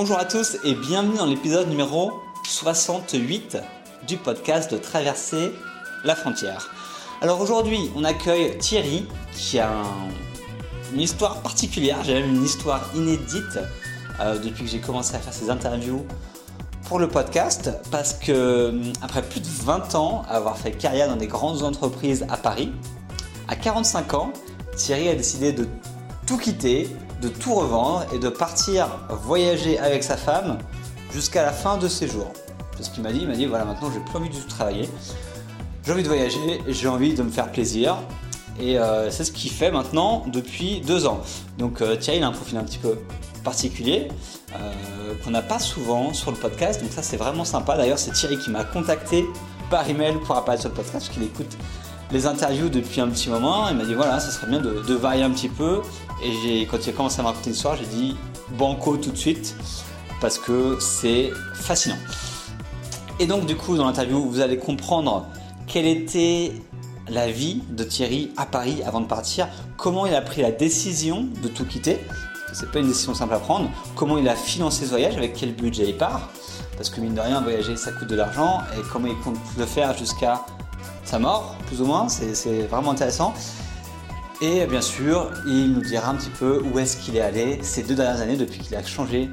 Bonjour à tous et bienvenue dans l'épisode numéro 68 du podcast de Traverser la frontière. Alors aujourd'hui, on accueille Thierry qui a une histoire particulière, j'ai même une histoire inédite euh, depuis que j'ai commencé à faire ces interviews pour le podcast parce que euh, après plus de 20 ans avoir fait carrière dans des grandes entreprises à Paris, à 45 ans, Thierry a décidé de tout quitter, de tout revendre et de partir voyager avec sa femme jusqu'à la fin de ses jours. C'est ce qu'il m'a dit, il m'a dit voilà maintenant j'ai plus envie de tout travailler, j'ai envie de voyager, j'ai envie de me faire plaisir. Et euh, c'est ce qu'il fait maintenant depuis deux ans. Donc euh, Thierry il a un profil un petit peu particulier euh, qu'on n'a pas souvent sur le podcast. Donc ça c'est vraiment sympa. D'ailleurs c'est Thierry qui m'a contacté par email pour apparaître sur le podcast parce qu'il écoute les interviews depuis un petit moment. Il m'a dit voilà, ça serait bien de varier un petit peu. Et quand il a commencé à me raconter une histoire, j'ai dit banco tout de suite parce que c'est fascinant. Et donc du coup dans l'interview, vous allez comprendre quelle était la vie de Thierry à Paris avant de partir, comment il a pris la décision de tout quitter, parce que c'est pas une décision simple à prendre, comment il a financé ce voyage, avec quel budget il part, parce que mine de rien, voyager ça coûte de l'argent, et comment il compte le faire jusqu'à sa mort, plus ou moins, c'est vraiment intéressant. Et bien sûr, il nous dira un petit peu où est-ce qu'il est allé ces deux dernières années depuis qu'il a changé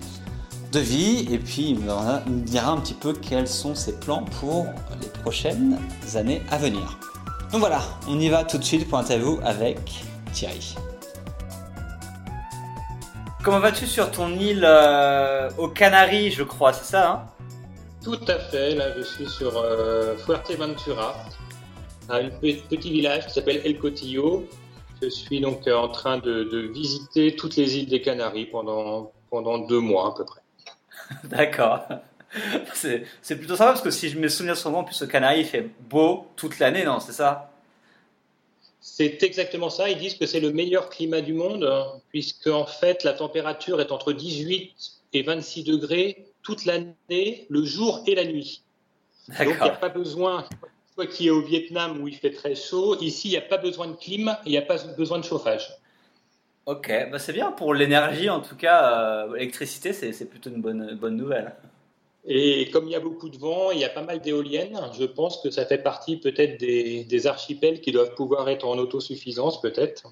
de vie, et puis il nous dira un petit peu quels sont ses plans pour les prochaines années à venir. Donc voilà, on y va tout de suite pour l'interview avec Thierry. Comment vas-tu sur ton île euh, aux Canaries, je crois, c'est ça hein? Tout à fait, là je suis sur euh, Fuerteventura, un petit village qui s'appelle El Cotillo. Je suis donc en train de, visiter toutes les îles des Canaries pendant, pendant deux mois à peu près. D'accord. C'est plutôt sympa parce que si je me souviens souvent, en plus au Canaries, il fait beau toute l'année, non C'est ça? C'est exactement ça. Ils disent que c'est le meilleur climat du monde, puisque en fait la température est entre 18 et 26 degrés toute l'année, le jour et la nuit. Donc il n'y a pas besoin, toi qui es au Vietnam où il fait très chaud, ici il n'y a pas besoin de clim, il n'y a pas besoin de chauffage. Ok, bah c'est bien pour l'énergie en tout cas, l'électricité euh, c'est plutôt une bonne, bonne nouvelle. Et comme il y a beaucoup de vent, il y a pas mal d'éoliennes. Je pense que ça fait partie peut-être des, archipels qui doivent pouvoir être en autosuffisance, peut-être.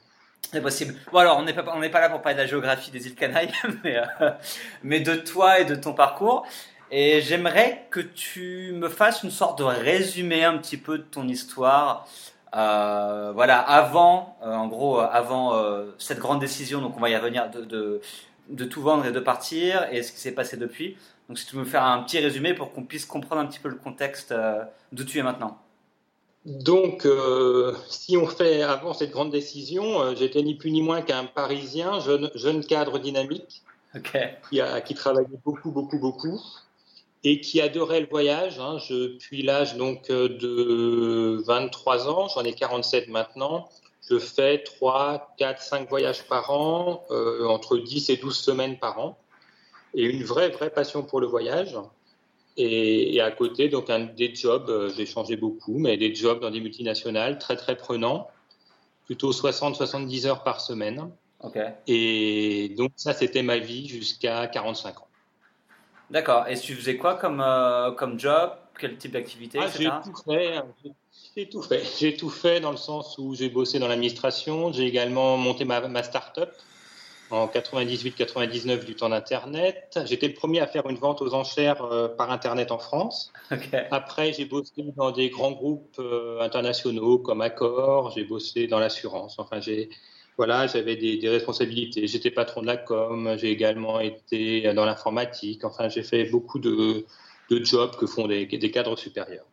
C'est possible. Bon alors, on n'est pas, pas là pour parler de la géographie des îles Canaries, mais, euh, mais de toi et de ton parcours. Et j'aimerais que tu me fasses une sorte de résumé un petit peu de ton histoire. Euh, voilà, avant, euh, en gros, avant cette grande décision, donc on va y revenir, de, de, de tout vendre et de partir, et ce qui s'est passé depuis. Donc si tu veux me faire un petit résumé pour qu'on puisse comprendre un petit peu le contexte euh, d'où tu es maintenant. Donc, euh, si on fait avant cette grande décision, euh, j'étais ni plus ni moins qu'un Parisien, jeune, jeune cadre dynamique, qui, a, qui travaillait beaucoup, beaucoup, beaucoup, et qui adorait le voyage. Hein. depuis l'âge donc de 23 ans, j'en ai 47 maintenant, je fais 3, 4, 5 voyages par an, entre 10 et 12 semaines par an et une vraie, vraie passion pour le voyage. Et, à côté, donc un, des jobs, euh, j'ai changé beaucoup, mais des jobs dans des multinationales très, très prenants, plutôt 60-70 heures par semaine. Et donc, ça, c'était ma vie jusqu'à 45 ans. D'accord. Et tu faisais quoi comme, euh, comme job? Quel type d'activité ah, J'ai tout fait. J'ai tout fait. J'ai tout fait dans le sens où j'ai bossé dans l'administration. J'ai également monté ma, ma start-up en 98-99 du temps d'Internet. J'étais le premier à faire une vente aux enchères euh, par Internet en France. Après, j'ai bossé dans des grands groupes euh, internationaux comme Accor, j'ai bossé dans l'assurance. Enfin, j'ai voilà, j'avais des, responsabilités. J'étais patron de la com, j'ai également été dans l'informatique. Enfin, j'ai fait beaucoup de, de, jobs que font des, des cadres supérieurs.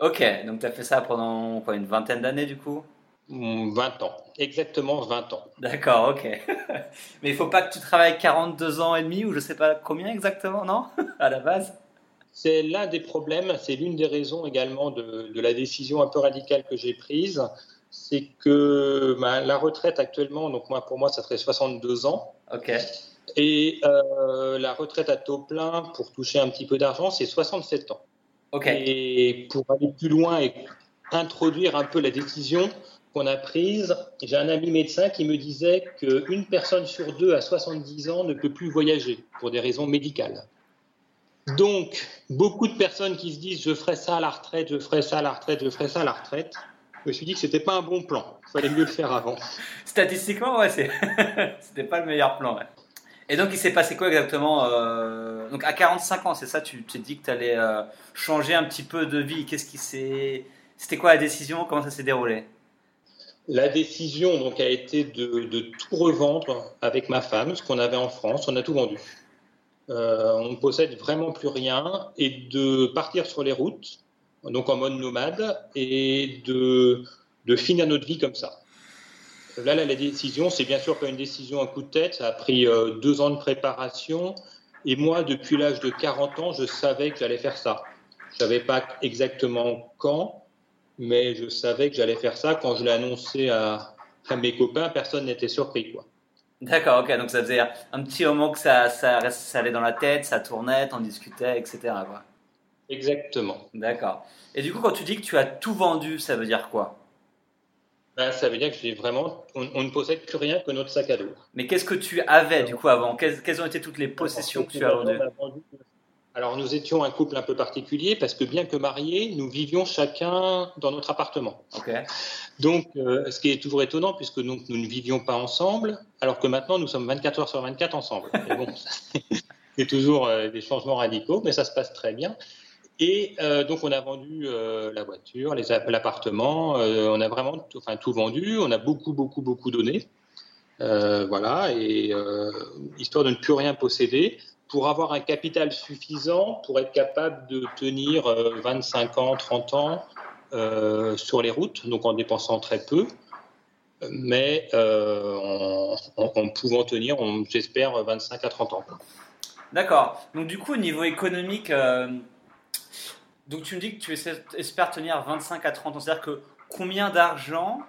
Ok, donc tu as fait ça pendant quoi, une vingtaine d'années du coup? 20 ans, exactement 20 ans. D'accord, ok. Mais il faut pas que tu travailles 42 ans et demi ou je sais pas combien exactement, non? À la base? C'est l'un des problèmes, c'est l'une des raisons également de, la décision un peu radicale que j'ai prise. C'est que bah, la retraite actuellement, donc moi, pour moi, ça ferait 62 ans. Ok. Et euh, la retraite à taux plein pour toucher un petit peu d'argent, c'est 67 ans. Ok. Et pour aller plus loin et introduire un peu la décision, qu'on a prise, j'ai un ami médecin qui me disait qu'une personne sur deux à 70 ans ne peut plus voyager pour des raisons médicales. Donc, beaucoup de personnes qui se disent je ferai ça à la retraite, je ferai ça à la retraite, je ferai ça à la retraite, je me suis dit que c'était pas un bon plan. Il fallait mieux le faire avant. Statistiquement, ouais, c'était pas le meilleur plan. Et donc, il s'est passé quoi exactement euh, Donc, à 45 ans, c'est ça Tu t'es dit que tu allais euh, changer un petit peu de vie. Qu'est-ce qui s'est. C'était quoi la décision? Comment ça s'est déroulé? La décision donc, a été de, de, tout revendre avec ma femme, ce qu'on avait en France. On a tout vendu. Euh, on ne possède vraiment plus rien et de partir sur les routes, donc en mode nomade, et de, finir notre vie comme ça. Là, la décision, c'est bien sûr pas une décision à coup de tête. Ça a pris euh, deux ans de préparation. Et moi, depuis l'âge de 40 ans, je savais que j'allais faire ça. Je savais pas exactement quand, mais je savais que j'allais faire ça. Quand je l'ai annoncé à, à, mes copains, personne n'était surpris. Quoi. D'accord, ok. Donc ça faisait un petit moment que ça, ça, ça allait dans la tête, ça tournait, t'en discutais, etc. Quoi. Exactement. D'accord. Et du coup, quand tu dis que tu as tout vendu, ça veut dire quoi? Ben, ça veut dire que j'ai vraiment, on, ne possède plus rien que notre sac à dos. Mais qu'est-ce que tu avais du coup avant? Quelles, ont été toutes les possessions que tu as vendues? Alors nous étions un couple un peu particulier parce que bien que mariés, nous vivions chacun dans notre appartement. Donc euh, ce qui est toujours étonnant puisque nous, nous, ne vivions pas ensemble, alors que maintenant nous sommes 24 heures sur 24 ensemble. bon, c'est toujours euh, des changements radicaux, mais ça se passe très bien. Et euh, donc, on a vendu euh, la voiture, l'appartement, euh, on a vraiment tout, enfin, tout vendu, on a beaucoup, beaucoup, beaucoup donné. voilà, et histoire de ne plus rien posséder, pour avoir un capital suffisant pour être capable de tenir 25 ans, 30 ans sur les routes, donc en dépensant très peu, mais en, en, pouvant tenir, j'espère, 25 à 30 ans. D'accord. Donc, du coup, au niveau économique, donc tu me dis que tu espères tenir 25 à 30 ans. C'est-à-dire que combien d'argent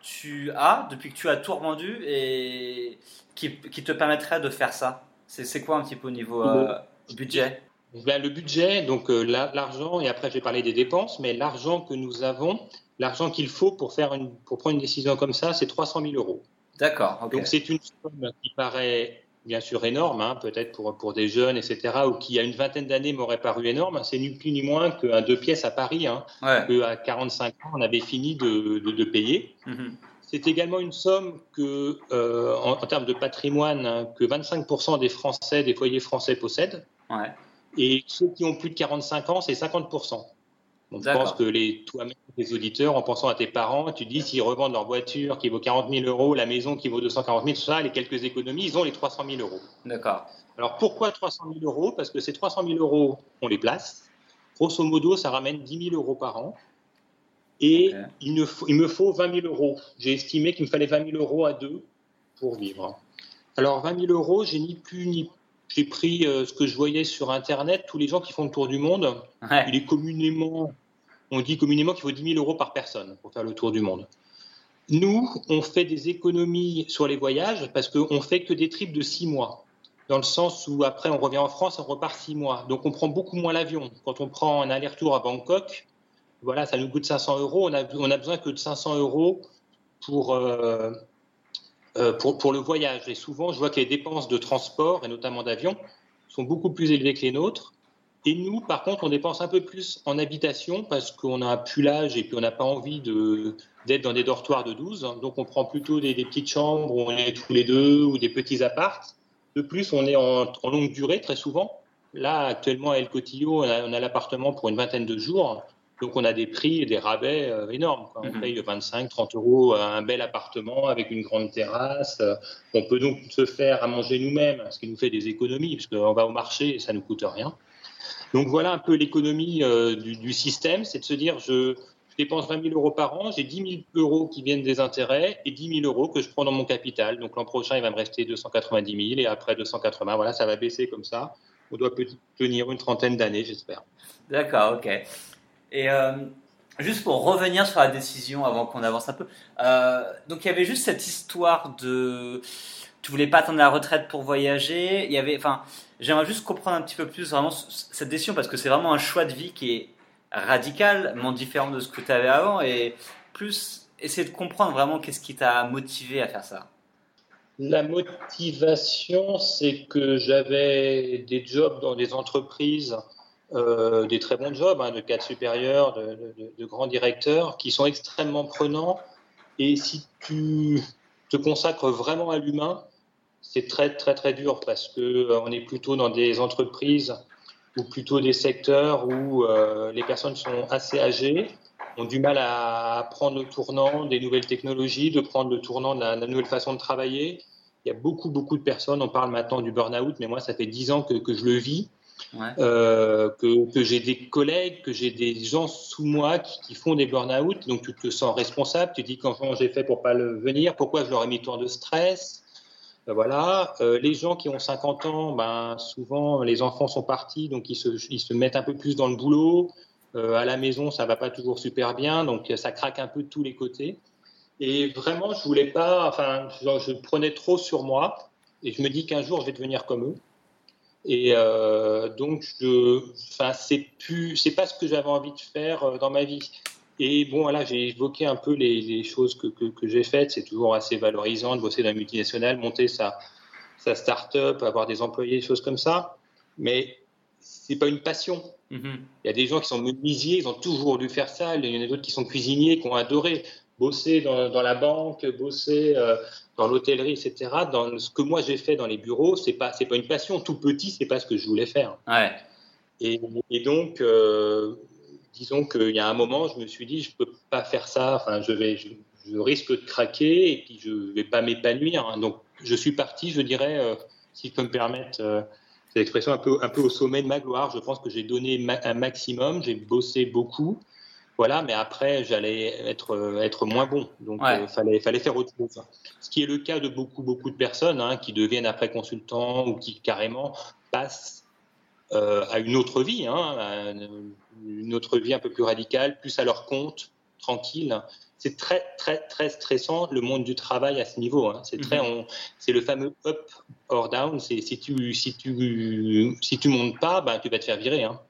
tu as depuis que tu as tout revendu et qui, te permettrait de faire ça? C'est quoi un petit peu au niveau euh, budget? Ben, Le budget, donc euh, l'argent, et après je vais parler des dépenses, mais l'argent que nous avons, l'argent qu'il faut pour, faire une, pour prendre une décision comme ça, c'est 300 000 euros. D'accord. Donc c'est une somme qui paraît bien sûr énorme, hein, peut-être pour, pour des jeunes, etc., ou qui, a une vingtaine d'années, m'aurait paru énorme. C'est ni plus ni moins qu'un deux pièces à Paris, hein, qu'à 45 ans, on avait fini de, de, payer. Mm-hmm. C'est également une somme que, euh, en, termes de patrimoine, hein, que 25% des Français, des foyers français possèdent. Et ceux qui ont plus de 45 ans, c'est 50% je pense que les, toi-même, les auditeurs, en pensant à tes parents, tu dis s'ils revendent leur voiture qui vaut 40 000 euros, la maison qui vaut 240 000, tout ça, les quelques économies, ils ont les 300 000 euros. D'accord. Alors pourquoi 300 000 euros? Parce que ces 300 000 euros, on les place. Grosso modo, ça ramène 10 000 euros par an. Et il, me faut, il me faut 20 000 euros. J'ai estimé qu'il me fallait 20 000 euros à deux pour vivre. Alors 20 000 euros, j'ai ni plus ni j'ai pris euh, ce que je voyais sur Internet, tous les gens qui font le tour du monde. Il est communément on dit communément qu'il faut 10 000 euros par personne pour faire le tour du monde. Nous, on fait des économies sur les voyages parce qu'on fait que des trips de 6 mois. Dans le sens où après on revient en France, on repart 6 mois. Donc on prend beaucoup moins l'avion. Quand on prend un aller-retour à Bangkok, voilà, ça nous coûte 500 euros. On a, besoin que de 500 euros euh, euh, pour, le voyage. Et souvent, je vois que les dépenses de transport, et notamment d'avion, sont beaucoup plus élevées que les nôtres. Et nous, par contre, on dépense un peu plus en habitation parce qu'on a plus l'âge et puis on n'a pas envie d'être dans des dortoirs de 12. Donc, on prend plutôt des, petites chambres où on est tous les deux ou des petits apparts. De plus, on est en, longue durée très souvent. Là, actuellement, à El Cotillo, on a, l'appartement pour une vingtaine de jours. Donc, on a des prix et des rabais euh, énormes. On mhm. paye 25, 30 euros un bel appartement avec une grande terrasse. On peut donc se faire à manger nous-mêmes, ce qui nous fait des économies, parce qu'on va au marché et ça ne nous coûte rien. Donc voilà un peu l'économie euh, du, système, c'est de se dire je, dépense 20 000 euros par an, j'ai 10 000 euros qui viennent des intérêts et 10 000 euros que je prends dans mon capital. Donc l'an prochain, il va me rester 290 000 et après 280. Voilà, ça va baisser comme ça. On doit tenir une trentaine d'années, j'espère. D'accord, ok. Et euh, juste pour revenir sur la décision avant qu'on avance un peu, euh, donc il y avait juste cette histoire de tu voulais pas attendre la retraite pour voyager. Il y avait, enfin, j'aimerais juste comprendre un petit peu plus vraiment cette décision parce que c'est vraiment un choix de vie qui est radicalement différent de ce que tu avais avant et plus essayer de comprendre vraiment qu'est-ce qui t'a motivé à faire ça. La motivation, c'est que j'avais des jobs dans des entreprises, euh, des très bons jobs, hein, de cadre supérieur, de, grands directeurs, qui sont extrêmement prenants. Et si tu te consacres vraiment à l'humain, c'est très très très dur parce que euh, on est plutôt dans des entreprises ou plutôt des secteurs où euh, les personnes sont assez âgées, ont du mal à prendre le tournant des nouvelles technologies, de prendre le tournant de la, nouvelle façon de travailler. Il y a beaucoup, beaucoup de personnes, on parle maintenant du burn-out, mais moi, ça fait dix ans que, que je le vis, euh, que, que j'ai des collègues, que j'ai des gens sous moi qui, qui font des burn-out, donc tu te sens responsable, tu te dis comment j'ai fait pour pas le venir, pourquoi je leur ai mis tant de stress, voilà. Euh, les gens qui ont 50 ans, ben, souvent les enfants sont partis, donc ils se, ils se mettent un peu plus dans le boulot. Euh, à la maison, ça va pas toujours super bien, donc ça craque un peu de tous les côtés. Et vraiment, je voulais pas, enfin, je, prenais trop sur moi, et je me dis qu'un jour je vais devenir comme eux. Et euh, donc, je, enfin, c'est plus, c'est pas ce que j'avais envie de faire dans ma vie. Et bon, voilà, j'ai évoqué un peu les, choses que, que, j'ai faites. C'est toujours assez valorisant de bosser dans la multinationale, monter sa, sa start-up, avoir des employés, des choses comme ça. Mais c'est pas une passion. Mm-hmm. Il y a des gens qui sont menuisiers, ils ont toujours dû faire ça. Il y en a d'autres qui sont cuisiniers, qui ont adoré bosser dans, dans la banque, bosser euh, dans l'hôtellerie, etc. Dans ce que moi j'ai fait dans les bureaux, c'est pas c'est pas une passion. Tout petit, c'est pas ce que je voulais faire. Ouais. Et, et donc, euh, disons qu'il y a un moment, je me suis dit, je ne peux pas faire ça, enfin, je, vais, je, risque de craquer et puis je ne vais pas m'épanouir. Hein. Donc, je suis parti, je dirais, euh, si je peux me permettre euh, cette expression, un peu, un peu au sommet de ma gloire. Je pense que j'ai donné un maximum, j'ai bossé beaucoup. Voilà, mais après, j'allais être, euh, être moins bon. Donc, il fallait, fallait faire autre chose. Ce qui est le cas de beaucoup, beaucoup de personnes hein, qui deviennent après consultants ou qui carrément passent euh, à une autre vie, hein, une autre vie un peu plus radicale, plus à leur compte, tranquille. C'est très, très, très stressant le monde du travail à ce niveau. Hein. C'est très, mhm. c'est le fameux up or down. C'est si tu, si tu, si tu montes pas, ben, tu vas te faire virer. Hein.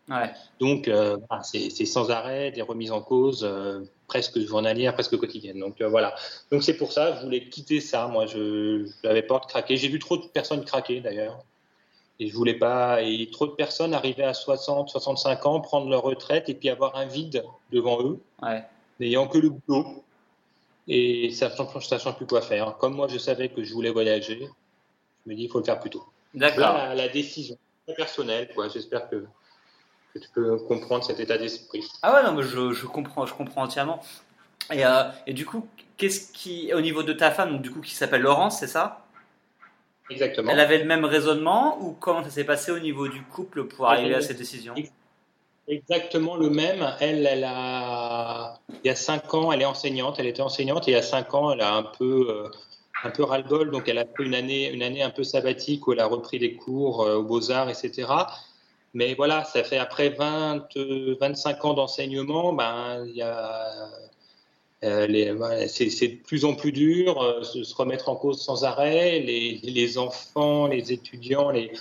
Donc, euh, c'est sans arrêt des remises en cause euh, presque journalières, presque quotidiennes. Donc voilà. Donc c'est pour ça, je voulais quitter ça. Moi, je n'avais pas de craquer. J'ai vu trop de personnes craquer d'ailleurs. Et je voulais pas. Et trop de personnes arrivaient à 60, 65 ans, prendre leur retraite et puis avoir un vide devant eux, n'ayant que le boulot. Et ça ne sachant plus quoi faire. Comme moi, je savais que je voulais voyager, je me dis, il faut le faire plus tôt. D'accord. La, la, décision personnelle, quoi. J'espère que, que, tu peux comprendre cet état d'esprit. Ah ouais, non, mais je, je, comprends, je comprends entièrement. Et, euh, et du coup, qu'est-ce qui, au niveau de ta femme, donc, du coup, qui s'appelle Laurence, c'est ça? Exactement. Elle avait le même raisonnement ou comment ça s'est passé au niveau du couple pour arriver à cette décision? Exactement le même. Elle, elle a, il y a 5 ans, elle est enseignante, elle était enseignante et il y a 5 ans, elle a un peu, euh, un peu ras-le-bol, donc elle a fait une année, une année un peu sabbatique où elle a repris des cours euh, aux Beaux-Arts, etc. Mais voilà, ça fait après 20, 25 ans d'enseignement, ben, il y a euh, c'est de plus en plus dur, euh, se remettre en cause sans arrêt. Les, enfants, les étudiants, les,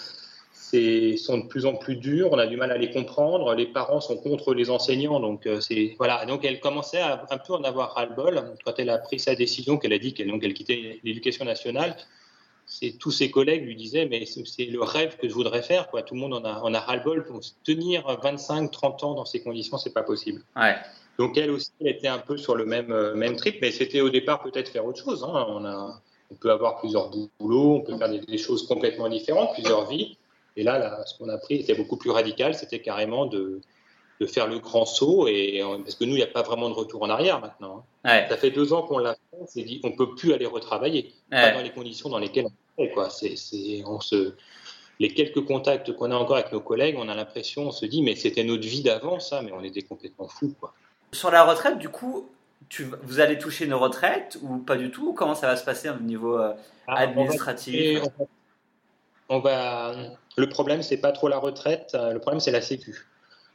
sont de plus en plus durs. On a du mal à les comprendre. Les parents sont contre les enseignants. Donc, euh, voilà. Donc, elle commençait à un peu en avoir ras-le-bol quand elle a pris sa décision, qu'elle a dit qu'elle elle quittait l'éducation nationale. Tous ses collègues lui disaient mais c'est le rêve que je voudrais faire. Tout le monde en a, en a ras-le-bol. Pour tenir 25, 30 ans dans ces conditions, c'est pas possible. Ouais. Donc elle aussi, elle était un peu sur le même, euh, même trip, mais c'était au départ peut-être faire autre chose. Hein. On, a, on peut avoir plusieurs boulots, on peut faire des, choses complètement différentes, plusieurs vies. Et là, là ce qu'on a pris était beaucoup plus radical, c'était carrément de, de, faire le grand saut, et, parce que nous, il n'y a pas vraiment de retour en arrière maintenant. Hein. Ça fait deux ans qu'on l'a fait, on s'est dit, on ne peut plus aller retravailler, pas dans les conditions dans lesquelles on fait. Quoi. C'est, on se, les quelques contacts qu'on a encore avec nos collègues, on a l'impression, on se dit, mais c'était notre vie d'avant, ça, mais on était complètement fous. Quoi. Sur la retraite, du coup, tu, vous allez toucher une retraite ou pas du tout? Comment ça va se passer au niveau euh, ah, administratif? on va, Le problème, c'est pas trop la retraite, euh, le problème, c'est la Sécu.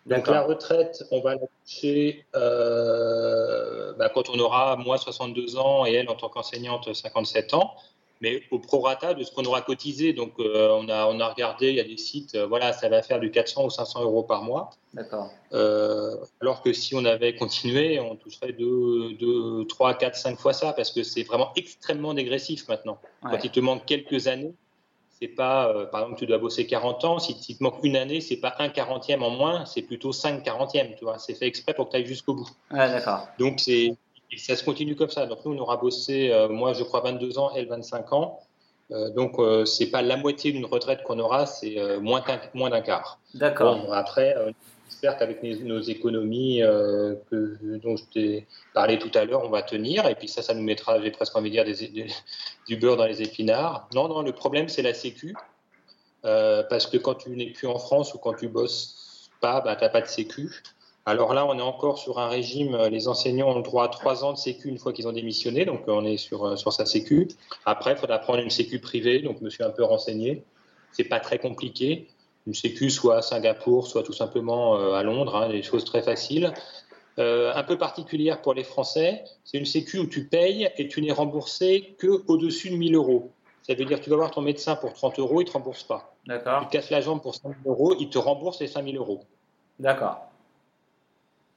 Donc la retraite, on va la toucher euh, bah, quand on aura, moi, 62 ans et elle, en tant qu'enseignante, 57 ans. Mais au prorata de ce qu'on aura cotisé. Donc, euh, on, a, on a regardé, il y a des sites, euh, voilà, ça va faire du 400 ou 500 euros par mois. D'accord. Euh, alors que si on avait continué, on toucherait 2, 3, 4, 5 fois ça, parce que c'est vraiment extrêmement dégressif maintenant. Quand il te manque quelques années, c'est pas, par exemple, tu dois bosser 40 ans, si, tu te manque une année, c'est pas un quarantième en moins, c'est plutôt 5 quarantièmes, tu vois. C'est fait exprès pour que tu ailles jusqu'au bout. Ouais, d'accord. Donc, c'est et ça se continue comme ça. Donc nous, on aura bossé, euh, moi je crois 22 ans, elle 25 ans. Euh, donc euh, c'est pas la moitié d'une retraite qu'on aura, c'est moins d'un quart. D'accord. Bon, après, j'espère qu'avec nos économies que, dont je t'ai parlé tout à l'heure, on va tenir. Et puis ça, ça nous mettra, j'ai presque envie de dire, du beurre dans les épinards. Non, non, le problème c'est la Sécu. parce que quand tu n'es plus en France ou quand tu bosses pas, bah, tu n'as pas de Sécu. Alors là, on est encore sur un régime, euh, les enseignants ont le droit à trois ans de sécu une fois qu'ils ont démissionné, donc on est sur, euh, sur sa sécu. Après, il faudra prendre une sécu privée, donc je me suis un peu renseigné. C'est pas très compliqué. Une sécu soit à Singapour, soit tout simplement euh, à Londres, hein, des choses très faciles. un peu particulière pour les Français, c'est une sécu où tu payes et tu n'es remboursé que au-dessus de 1000 euros. Ça veut dire que tu vas voir ton médecin pour 30 euros, il ne te rembourse pas. D'accord. Tu casses la jambe pour 5000 euros, il te rembourse les 5000 euros. D'accord.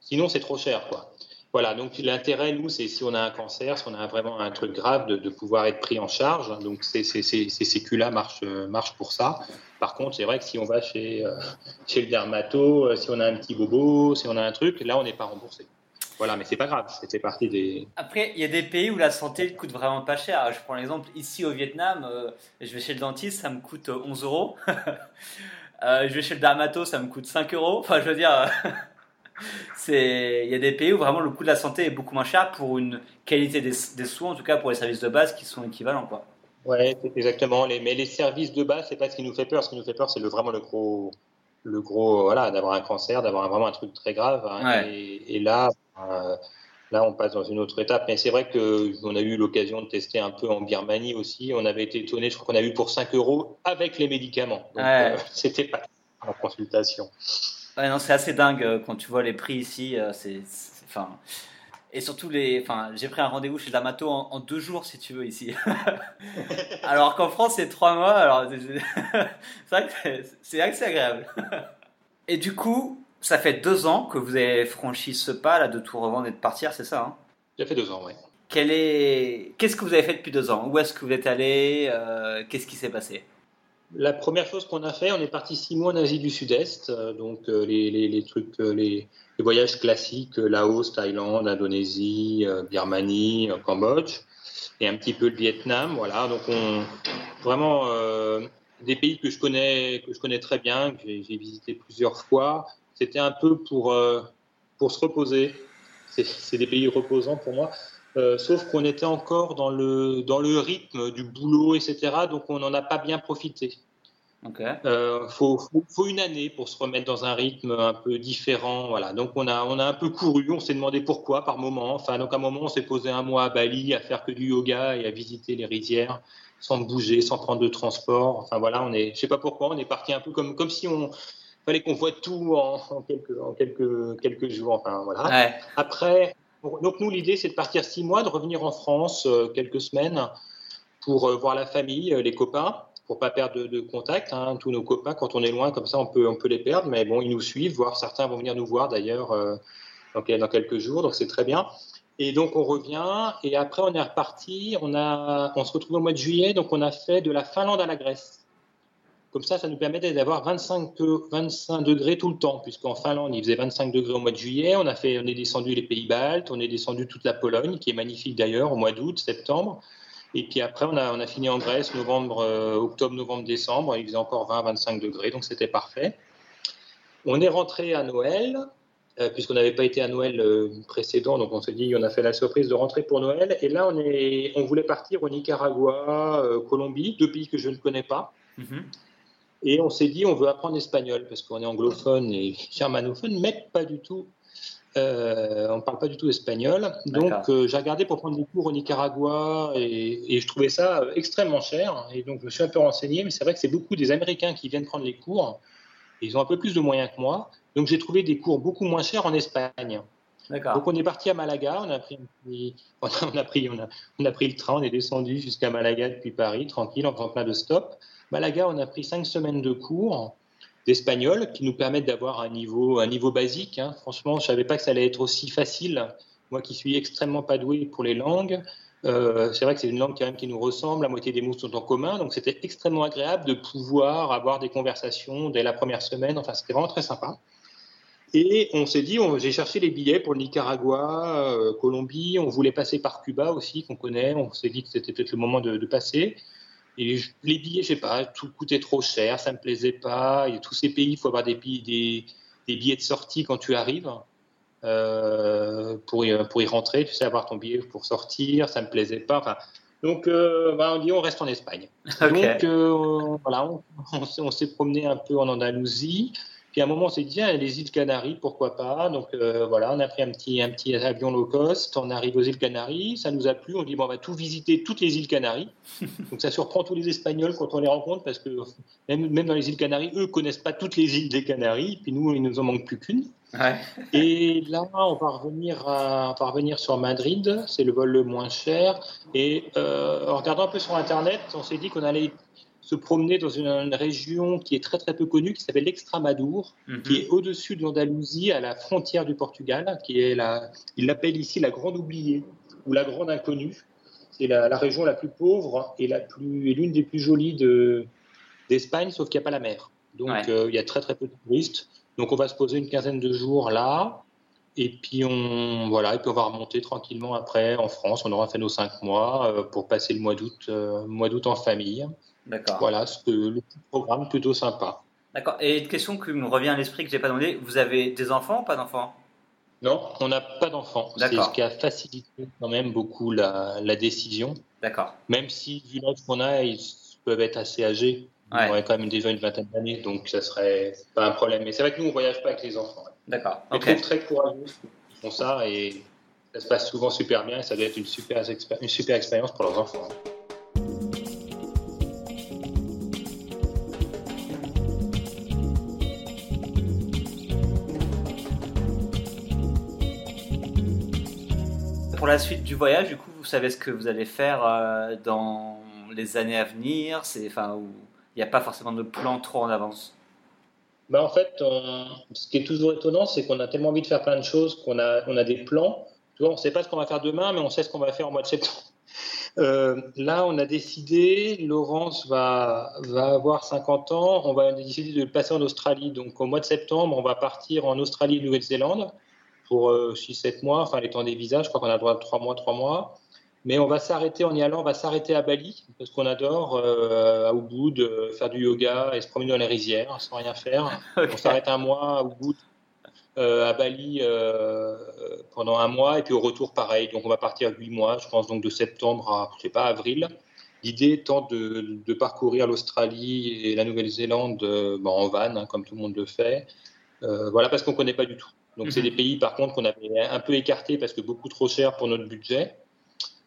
Sinon, c'est trop cher, quoi. Voilà, donc l'intérêt, nous, c'est si on a un cancer, si on a vraiment un truc grave, de, pouvoir être pris en charge. Donc ces, ces, ces, sécu-là marchent, marchent, pour ça. Par contre, c'est vrai que si on va chez, euh, chez le dermato, euh, si on a un petit bobo, si on a un truc, là, on n'est pas remboursé. Voilà, mais c'est pas grave, c'était partie des. Après, il y a des pays où la santé coûte vraiment pas cher. Je prends l'exemple ici au Vietnam, euh, je vais chez le dentiste, ça me coûte 11 euros. je vais chez le dermato, ça me coûte 5 euros. Enfin, je veux dire. C'est il y a des pays où vraiment le coût de la santé est beaucoup moins cher pour une qualité des, soins, en tout cas pour les services de base qui sont équivalents, quoi. Ouais, exactement. Les, mais les services de base, c'est pas ce qui nous fait peur. Ce qui nous fait peur, c'est le, vraiment le gros, le gros, voilà, d'avoir un cancer, d'avoir vraiment un truc très grave. Hein. et, là, euh, là, on passe dans une autre étape. Mais c'est vrai que on a eu l'occasion de tester un peu en Birmanie aussi. On avait été étonné. Je crois qu'on a eu pour 5 euros avec les médicaments. Donc, euh, c'était pas en consultation non, c'est assez dingue euh, quand tu vois les prix ici. Euh, c'est, enfin, et surtout les, enfin, j'ai pris un rendez-vous chez Damato en, en, deux jours si tu veux ici. alors qu'en France c'est trois mois. Alors c'est vrai que c'est assez agréable. et du coup, ça fait deux ans que vous avez franchi ce pas là de tout revendre et de partir, c'est ça hein? Ça fait deux ans, oui. Quel est... Qu'est-ce que vous avez fait depuis deux ans? Où est-ce que vous êtes allé? Euh, Qu'est-ce qui s'est passé? La première chose qu'on a fait, on est parti six mois en Asie du Sud-Est, euh, donc euh, les, trucs, euh, les, voyages classiques, Laos, Thaïlande, Indonésie, Birmanie, Cambodge, et un petit peu le Vietnam, voilà. Donc on, vraiment des pays que je connais, que je connais très bien, que j'ai visité plusieurs fois. C'était un peu pour pour se reposer. C'est des pays reposants pour moi. Euh, sauf qu'on était encore dans le, dans le rythme du boulot, etc. Donc on n'en a pas bien profité. Il euh, faut, faut, une année pour se remettre dans un rythme un peu différent. Voilà. Donc on a, on a un peu couru, on s'est demandé pourquoi par moment. Enfin, donc à un moment, on s'est posé un mois à Bali à faire que du yoga et à visiter les rizières sans bouger, sans prendre de transport. Enfin voilà, on est, je sais pas pourquoi, on est parti un peu comme, comme si on fallait qu'on voit tout en, quelques, en quelques, quelques jours. Enfin voilà. Après, donc nous, l'idée, c'est de partir six mois, de revenir en France euh, quelques semaines pour euh, voir la famille, euh, les copains, pour pas perdre de, contact. Hein. Tous nos copains, quand on est loin, comme ça, on peut, on peut les perdre, mais bon, ils nous suivent, voire certains vont venir nous voir d'ailleurs dans, dans, quelques jours, donc c'est très bien. Et donc on revient, et après on est reparti, on, a, on se retrouve au mois de juillet, donc on a fait de la Finlande à la Grèce. Comme ça, ça nous permettait d'avoir 25, 25 degrés tout le temps, puisqu'en Finlande, il faisait 25 degrés au mois de juillet. On, a fait, on est descendu les pays baltes, on est descendu toute la Pologne, qui est magnifique d'ailleurs, au mois d'août, septembre. Et puis après, on a, fini en Grèce, novembre, euh, octobre, novembre, décembre. Il faisait encore 20, 25 degrés, donc c'était parfait. On est rentré à Noël, euh, puisqu'on n'avait pas été à Noël euh, précédent, donc on s'est dit, on a fait la surprise de rentrer pour Noël. Et là, on, voulait partir au Nicaragua, Colombie, deux pays que je ne connais pas. Mm-hmm. Et on s'est dit, on veut apprendre l'espagnol parce qu'on est anglophone et germanophone, mais pas du tout. Euh, on ne parle pas du tout espagnol. Donc, euh, j'ai regardé pour prendre des cours au Nicaragua et, je trouvais ça euh, extrêmement cher. Et donc, je me suis un peu renseigné, mais c'est vrai que c'est beaucoup des Américains qui viennent prendre les cours. Ils ont un peu plus de moyens que moi. Donc, j'ai trouvé des cours beaucoup moins chers en Espagne. Donc on est parti à Malaga, on a pris, on a, pris, on a, on a pris le train, on est descendu jusqu'à Malaga depuis Paris, tranquille, en plein de stops. Malaga, on a pris cinq semaines de cours d'espagnol qui nous permettent d'avoir un niveau, un niveau basique. Hein. Franchement, je savais pas que ça allait être aussi facile. Moi qui suis extrêmement pas doué pour les langues, euh, c'est vrai que c'est une langue quand même qui nous ressemble, la moitié des mots sont en commun, donc c'était extrêmement agréable de pouvoir avoir des conversations dès la première semaine. Enfin, c'était vraiment très sympa. Et on s'est dit, j'ai cherché les billets pour le Nicaragua, euh, Colombie, on voulait passer par Cuba aussi, qu'on connaît, on s'est dit que c'était peut-être le moment de, passer. Et les billets, je sais pas, tout coûtait trop cher, ça me plaisait pas. Et tous ces pays, il faut avoir des, des, des, billets de sortie quand tu arrives euh, pour, y, pour y rentrer, tu sais, avoir ton billet pour sortir, ça me plaisait pas. Enfin, donc, euh, bah, on dit on reste en Espagne. Donc, euh, voilà, on, on s'est promené un peu en Andalousie. Puis à un moment, on s'est dit, les îles Canaries, pourquoi pas? Donc euh, voilà, on a pris un petit, un petit avion low cost, on arrive aux îles Canaries, ça nous a plu, on dit, bon, on va tout visiter, toutes les îles Canaries. Donc ça surprend tous les Espagnols quand on les rencontre, parce que même, même dans les îles Canaries, eux connaissent pas toutes les îles des Canaries, puis nous, il nous en manque plus qu'une. Et là, on va, revenir à, on va revenir sur Madrid, c'est le vol le moins cher. Et euh, en regardant un peu sur Internet, on s'est dit qu'on allait se promener dans une, région qui est très très peu connue, qui s'appelle l'Extramadour, mhm. qui est au-dessus de l'Andalousie, à la frontière du Portugal, qui est la, il l'appelle ici la Grande Oubliée ou la Grande Inconnue. C'est la, région la plus pauvre et la plus et l'une des plus jolies de, d'Espagne, sauf qu'il n'y a pas la mer. Donc euh, il y a très très peu de touristes. Donc on va se poser une quinzaine de jours là. Et puis on voilà, et puis on va remonter tranquillement après en France. On aura fait nos cinq mois euh, pour passer le mois d'août, euh, mois d'août en famille. D'accord. Voilà, ce, le programme plutôt sympa. D'accord. Et une question qui me revient à l'esprit que j'ai pas demandé, vous avez des enfants ou pas d'enfants? Non, on n'a pas d'enfants. C'est ce qui a facilité quand même beaucoup la, décision. D'accord. Même si, vu l'âge qu'on a, ils peuvent être assez âgés. Ouais. On aurait quand même déjà une vingtaine d'années, donc ça serait pas un problème. Mais c'est vrai que nous, on voyage pas avec les enfants. D'accord. On okay. trouve très courageux qui font ça et ça se passe souvent super bien et ça doit être une super, une super expérience pour leurs enfants. Pour la suite du voyage, du coup, vous savez ce que vous allez faire euh, dans les années à venir enfin, il n'y a pas forcément de plan trop en avance. Bah en fait, ce qui est toujours étonnant, c'est qu'on a tellement envie de faire plein de choses qu'on a, des plans. On ne sait pas ce qu'on va faire demain, mais on sait ce qu'on va faire au mois de septembre. Euh, là, on a décidé, Laurence va, va avoir 50 ans, on va décider de le passer en Australie. Donc au mois de septembre, on va partir en Australie et Nouvelle-Zélande pour 6-7 euh, mois, enfin les temps des visas, je crois qu'on a le droit de 3 mois, 3 mois. Mais on va s'arrêter en y allant, on va s'arrêter à Bali, parce qu'on adore, euh, à Ubud, euh, faire du yoga et se promener dans les rizières sans rien faire. On s'arrête un mois à Ubud, euh, à Bali pendant un mois, et puis au retour, pareil. Donc on va partir 8 mois, je pense, donc de septembre à, je sais pas, avril. L'idée étant de, de parcourir l'Australie et la Nouvelle-Zélande en van, hein, comme tout le monde le fait. voilà, parce qu'on ne connaît pas du tout. Donc, c'est mhm. des pays, par contre, qu'on avait un peu écartés parce que beaucoup trop cher pour notre budget.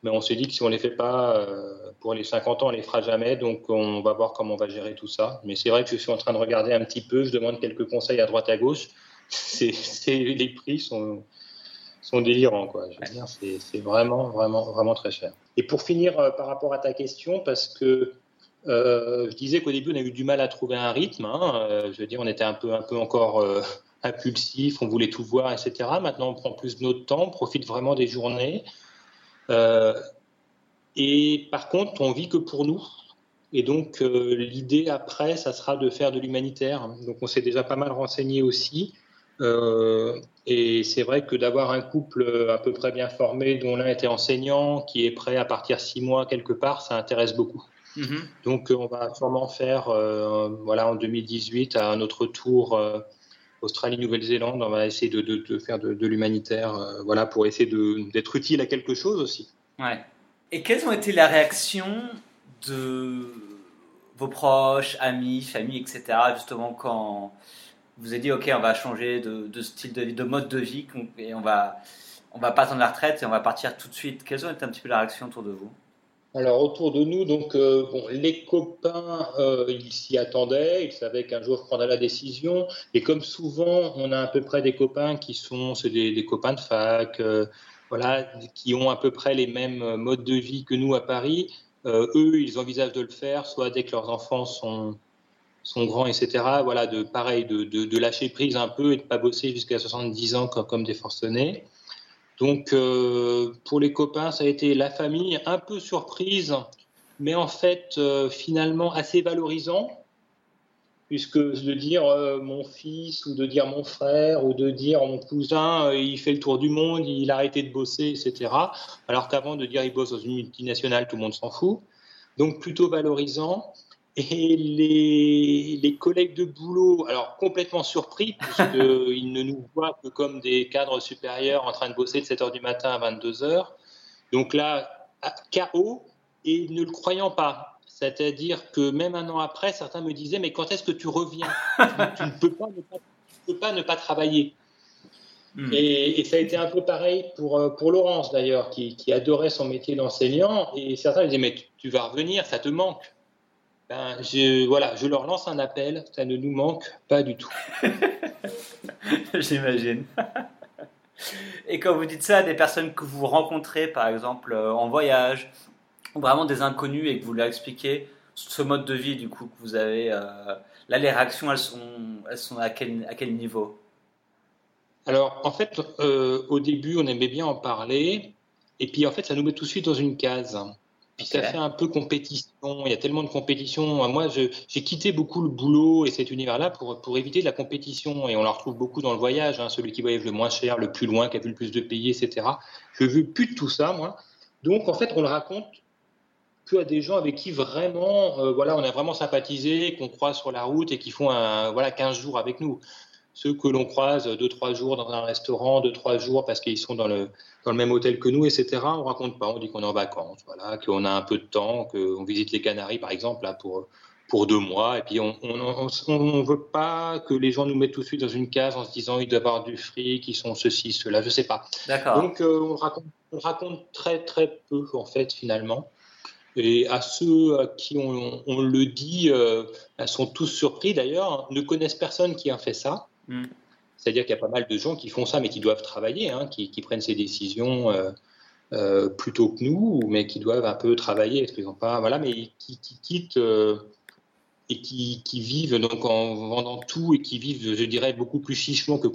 Mais on s'est dit que si on ne les fait pas euh, pour les 50 ans, on ne les fera jamais. Donc, on va voir comment on va gérer tout ça. Mais c'est vrai que je suis en train de regarder un petit peu. Je demande quelques conseils à droite, à gauche. C'est, les prix sont, sont délirants. Quoi. c'est, vraiment, vraiment, vraiment très cher. Et pour finir, euh, par rapport à ta question, parce que euh, je disais qu'au début, on a eu du mal à trouver un rythme. Hein. je veux dire, on était un peu, un peu encore impulsif, on voulait tout voir, etc. Maintenant, on prend plus de notre temps, on profite vraiment des journées. Euh, et par contre, on vit que pour nous. Et donc, euh, l'idée après, ça sera de faire de l'humanitaire. Donc, on s'est déjà pas mal renseigné aussi. Euh, et c'est vrai que d'avoir un couple à peu près bien formé, dont l'un était enseignant, qui est prêt à partir six mois quelque part, ça intéresse beaucoup. Mm-hmm. Donc, on va sûrement faire, voilà, en 2018, à notre tour Australie, Nouvelle-Zélande, on va essayer de, faire de, l'humanitaire, euh, voilà, pour essayer d'être utile à quelque chose aussi. Ouais. Et quelles ont été les réactions de vos proches, amis, famille, etc., justement, quand vous avez dit, OK, on va changer de, style de vie, de mode de vie, et on va, on va pas attendre la retraite et on va partir tout de suite? Quelles ont été un petit peu les réactions autour de vous? Alors autour de nous, donc euh, les copains, euh, ils s'y attendaient, ils savaient qu'un jour je prendrais la décision. Et comme souvent, on a à peu près des copains qui sont, des, copains de fac, euh, voilà, qui ont à peu près les mêmes modes de vie que nous à Paris. eux, ils envisagent de le faire, soit dès que leurs enfants sont grands, etc. Voilà, de pareil, de, de, lâcher prise un peu et de pas bosser jusqu'à 70 ans comme, comme des forcenés. Donc, euh, pour les copains, ça a été la famille, un peu surprise, mais en fait, euh, finalement, assez valorisant, puisque de dire euh, mon fils, ou de dire mon frère, ou de dire mon cousin, il fait le tour du monde, il a arrêté de bosser, etc. Alors qu'avant de dire il bosse dans une multinationale, tout le monde s'en fout. Donc, plutôt valorisant. Et les, les, collègues de boulot, alors complètement surpris, puisqu'ils ne nous voient que comme des cadres supérieurs en train de bosser de 7h du matin à 22h. Donc là, KO, et ne le croyant pas. C'est-à-dire que même un an après, certains me disaient Mais quand est-ce que tu reviens? Tu, ne peux pas ne pas, peux pas, ne pas travailler. Hmm. Et, ça a été un peu pareil pour, euh, pour Laurence d'ailleurs, qui, qui, adorait son métier d'enseignant. Et certains me disaient Mais tu vas revenir, ça te manque. Ben, je, voilà, je leur lance un appel, ça ne nous manque pas du tout. J'imagine. Et quand vous dites ça à des personnes que vous rencontrez, par exemple, euh, en voyage, ou vraiment des inconnus, et que vous leur expliquez ce mode de vie du coup que vous avez, euh, là, les réactions, elles sont, elles sont à, quel, à quel niveau? Alors, en fait, euh, au début, on aimait bien en parler, et puis en fait, ça nous met tout de suite dans une case. Puis ça fait un peu compétition. Il y a tellement de compétition. Moi, j'ai quitté beaucoup le boulot et cet univers-là pour, pour éviter de la compétition. Et on la retrouve beaucoup dans le voyage. Hein, celui qui voyage le moins cher, le plus loin, qui a vu le plus de pays, etc. Je veux plus de tout ça, moi. Donc, en fait, on le raconte que à des gens avec qui vraiment, euh, voilà, on a vraiment sympathisé, qu'on croise sur la route et qui font un, voilà, 15 jours avec nous ceux que l'on croise deux, trois jours dans un restaurant, deux, trois jours parce qu'ils sont dans le, dans le même hôtel que nous, etc. On raconte pas, on dit qu'on est en vacances, voilà, qu'on a un peu de temps, qu'on visite les Canaries, par exemple, là, pour, pour deux mois. Et puis, on ne veut pas que les gens nous mettent tout de suite dans une case en se disant ils doivent avoir du fric, ils sont ceci, cela, je sais pas. Donc, euh, on, raconte, on raconte très, très peu, en fait, finalement. Et à ceux à qui on, on le dit, euh, elles sont tous surpris d'ailleurs, ne connaissent personne qui a fait ça. Mm. C'est-à-dire qu'il y a pas mal de gens qui font ça, mais qui doivent travailler, hein, qui, prennent ces décisions euh, euh, plutôt que nous, mais qui doivent un peu travailler, parce qu'ils pas, voilà, mais qui, quittent euh, et qui, vivent donc en vendant tout et qui vivent, je dirais, beaucoup plus chichement que,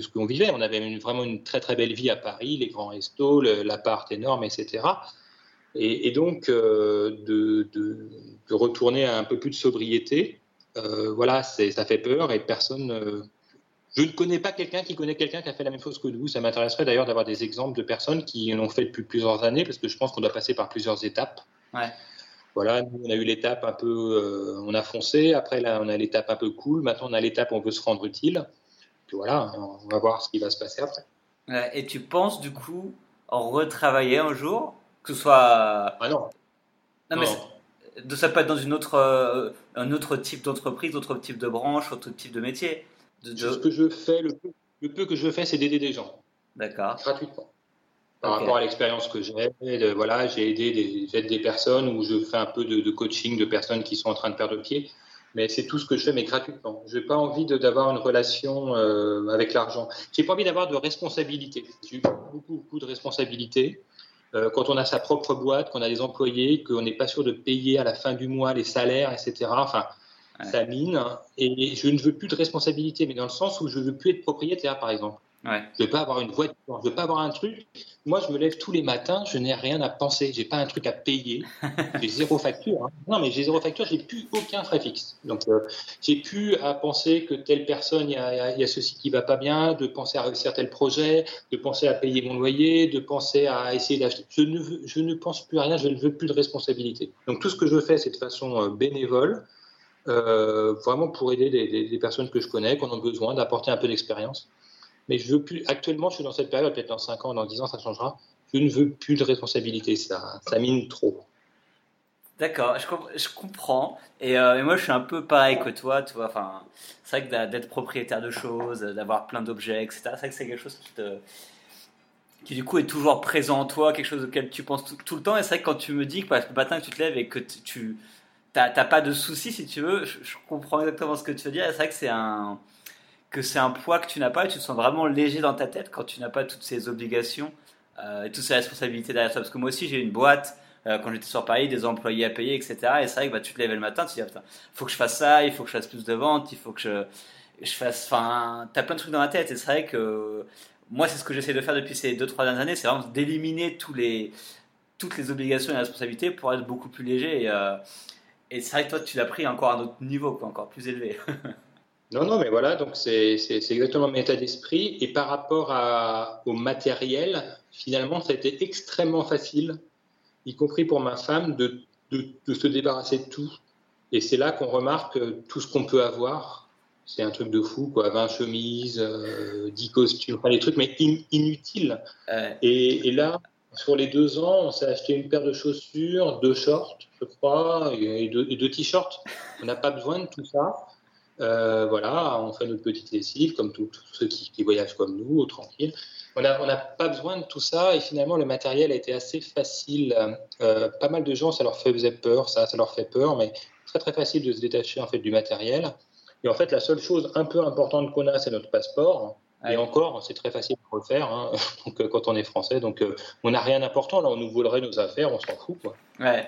ce qu'on vivait. On avait vraiment une très très belle vie à Paris, les grands restos, l'appart énorme, etc. Et, donc de, de, retourner à un peu plus de sobriété, voilà, ça fait peur et personne je ne connais pas quelqu'un qui connaît quelqu'un qui a fait la même chose que nous. Ça m'intéresserait d'ailleurs d'avoir des exemples de personnes qui l'ont fait depuis plusieurs années, parce que je pense qu'on doit passer par plusieurs étapes. Voilà, nous, on a eu l'étape un peu, euh, on a foncé. Après, là, on a l'étape un peu cool. Maintenant, on a l'étape où on veut se rendre utile. Puis voilà, on va voir ce qui va se passer après. et tu penses, du coup, en retravailler un jour Que ce soit. Ah non. Non, mais ça peut être dans une autre, euh, un autre type d'entreprise, autre type de branche, autre type de métier. Ce que je fais, le peu, que je fais, c'est d'aider des gens. D'accord. Gratuitement. Par rapport à l'expérience que j'ai, voilà, j'ai aidé des, des personnes ou je fais un peu de, coaching de personnes qui sont en train de perdre pied. Mais c'est tout ce que je fais, mais gratuitement. Je n'ai pas envie d'avoir une relation euh, avec l'argent. J'ai pas envie d'avoir de responsabilité. J'ai beaucoup, beaucoup de responsabilités. Euh, quand on a sa propre boîte, qu'on a des employés, qu'on n'est pas sûr de payer à la fin du mois les salaires, etc. Enfin, ça mine. Et je ne veux plus de responsabilité, mais dans le sens où je ne veux plus être propriétaire, par exemple. Je ne veux pas avoir une voiture, je ne veux pas avoir un truc. Moi, je me lève tous les matins, je n'ai rien à penser, j'ai pas un truc à payer, j'ai zéro facture. Hein. Non, mais j'ai zéro facture, j'ai plus aucun frais fixe. Donc, euh, j'ai plus à penser que telle personne, il y, a, ceci qui va pas bien, de penser à réussir tel projet, de penser à payer mon loyer, de penser à essayer d'acheter. Je ne, je ne pense plus à rien, je ne veux plus de responsabilité. Donc, tout ce que je fais, c'est de façon euh, bénévole. Euh, vraiment pour aider des, personnes que je connais, qui en ont besoin, d'apporter un peu d'expérience. Mais je veux plus, actuellement, je suis dans cette période, peut-être dans 5 ans, dans 10 ans, ça changera. Je ne veux plus de responsabilité, ça, ça mine trop. D'accord, je, comprends. Euh, et, moi, je suis un peu pareil que toi, tu vois. Enfin, c'est vrai que d'être propriétaire de choses, d'avoir plein d'objets, etc., c'est vrai que c'est quelque chose qui te, qui du coup est toujours présent en toi, quelque chose auquel tu penses tout, le temps. Et c'est vrai que quand tu me dis que le matin que tu te lèves et que tu t'as pas de soucis si tu veux, je, comprends exactement ce que tu veux dire. C'est vrai que c'est un que c'est un poids que tu n'as pas et tu te sens vraiment léger dans ta tête quand tu n'as pas toutes ces obligations euh, et toutes ces responsabilités derrière toi. Parce que moi aussi j'ai une boîte. Euh, quand j'étais sur Paris, des employés à payer, etc. Et c'est vrai que bah, tu te lèves le matin, tu te dis, il faut que je fasse ça, il faut que je fasse plus de ventes, il faut que je, je fasse. Enfin, t'as plein de trucs dans la tête. Et c'est vrai que moi, c'est ce que j'essaie de faire depuis ces 2-3 dernières années, c'est vraiment d'éliminer tous les, toutes les obligations et responsabilités pour être beaucoup plus léger. Euh, et c'est vrai que toi, tu l'as pris encore à un autre niveau, quoi, encore plus élevé. non, non, mais voilà, donc c'est exactement mon état d'esprit. Et par rapport à, au matériel, finalement, ça a été extrêmement facile, y compris pour ma femme, de, de, de se débarrasser de tout. Et c'est là qu'on remarque tout ce qu'on peut avoir c'est un truc de fou, quoi. 20 chemises, 10 euh, costumes, enfin, des trucs, mais inutiles. Et, là, sur les deux ans, on s'est acheté une paire de chaussures, deux shorts, je crois, et deux, t-shirts. On n'a pas besoin de tout ça. Euh, voilà, on fait notre petite lessive, comme tous ceux qui, voyagent comme nous, tranquille. On n'a pas besoin de tout ça, et finalement, le matériel a été assez facile. Euh, pas mal de gens, ça leur faisait peur, ça, ça leur fait peur, mais très très facile de se détacher en fait du matériel. Et en fait, la seule chose un peu importante qu'on a, c'est notre passeport. Et encore, c'est très facile de le faire hein. donc, euh, quand on est français. Donc, euh, on n'a rien d'important. Là, on nous volerait nos affaires, on s'en fout. Quoi.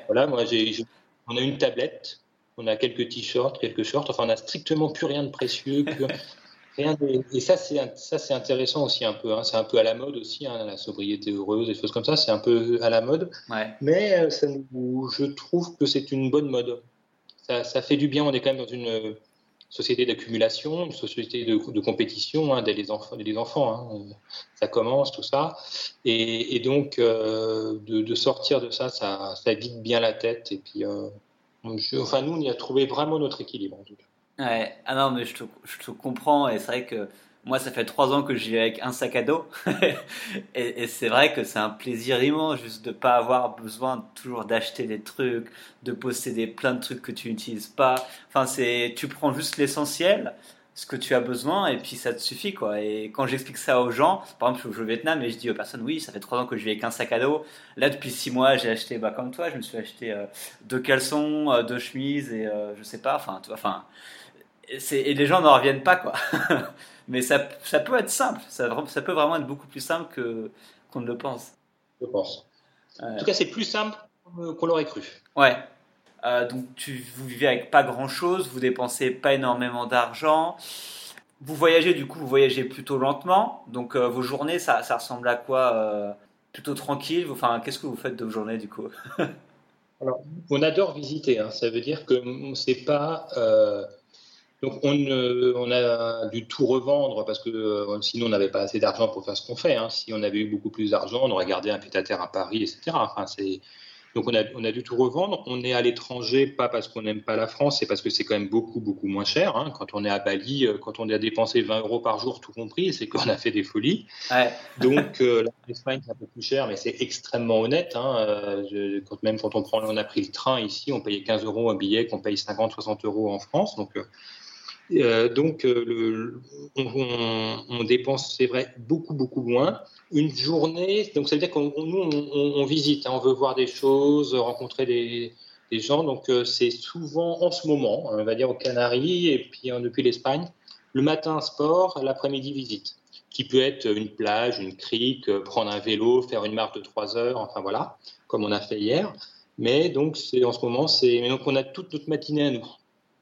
Voilà, moi, j'ai, on a une tablette, on a quelques t-shirts, quelques shorts. Enfin, on n'a strictement plus rien de précieux. rien Et ça, c'est, ça, c'est intéressant aussi un peu. Hein. C'est un peu à la mode aussi, hein, la sobriété heureuse, des choses comme ça. C'est un peu à la mode. Mais euh, ça je trouve que c'est une bonne mode. Ça, ça fait du bien. On est quand même dans une société d'accumulation, une société de, compétition hein, dès les enfants. hein. Ça commence, tout ça. Et, donc, euh, de, sortir de ça, ça, vide bien la tête. Et puis, euh, enfin, nous, on y a trouvé vraiment notre équilibre, en tout cas. Ah non, mais je je te comprends. Et c'est vrai que moi, ça fait trois ans que je vis avec un sac à dos. et, c'est vrai que c'est un plaisir immense juste de ne pas avoir besoin toujours d'acheter des trucs, de posséder plein de trucs que tu n'utilises pas. Enfin, c'est, tu prends juste l'essentiel, ce que tu as besoin, et puis ça te suffit, quoi. Et quand j'explique ça aux gens, par exemple, je vais au Vietnam et je dis aux personnes, oui, ça fait trois ans que je vis avec un sac à dos. Là, depuis six mois, j'ai acheté, bah, comme toi, je me suis acheté euh, deux caleçons, euh, deux chemises et euh, je sais pas, enfin, tu vois, enfin, et les gens n'en reviennent pas, quoi. Mais ça, ça peut être simple, ça, ça, peut vraiment être beaucoup plus simple que, qu'on ne le pense. Je pense. En tout cas, c'est plus simple qu'on l'aurait cru. Ouais. Euh, donc, tu, vous vivez avec pas grand chose, vous dépensez pas énormément d'argent. Vous voyagez, du coup, vous voyagez plutôt lentement. Donc, euh, vos journées, ça, ça, ressemble à quoi euh, Plutôt tranquille? Enfin, qu'est-ce que vous faites de vos journées, du coup? Alors, on adore visiter. Hein. Ça veut dire que c'est pas donc on, a dû tout revendre parce que euh, sinon on n'avait pas assez d'argent pour faire ce qu'on fait. Hein. Si on avait eu beaucoup plus d'argent, on aurait gardé un pied-à-terre à Paris, etc. Enfin, donc on a, on a, dû tout revendre. On est à l'étranger, pas parce qu'on n'aime pas la France, c'est parce que c'est quand même beaucoup, beaucoup moins cher. Hein. Quand on est à Bali, euh, quand on a dépensé 20 euros par jour, tout compris, c'est qu'on a fait des folies. Donc euh, l'Espagne, c'est un peu plus cher, mais c'est extrêmement honnête. Hein. quand, même quand on, prend, on a pris le train ici, on payait 15 euros un billet, qu'on paye 50, 60 euros en France. Donc euh, donc, euh, on, dépense, c'est vrai, beaucoup, beaucoup moins. Une journée, donc ça veut dire qu'on visite, hein, on veut voir des choses, rencontrer des, gens. Donc, euh, c'est souvent en ce moment, on va dire aux Canaries et puis depuis l'Espagne, le matin sport, l'après-midi visite, qui peut être une plage, une crique, prendre un vélo, faire une marche de 3 heures, enfin voilà, comme on a fait hier. Mais donc, c'est en ce moment, c'est donc on a toute notre matinée à nous.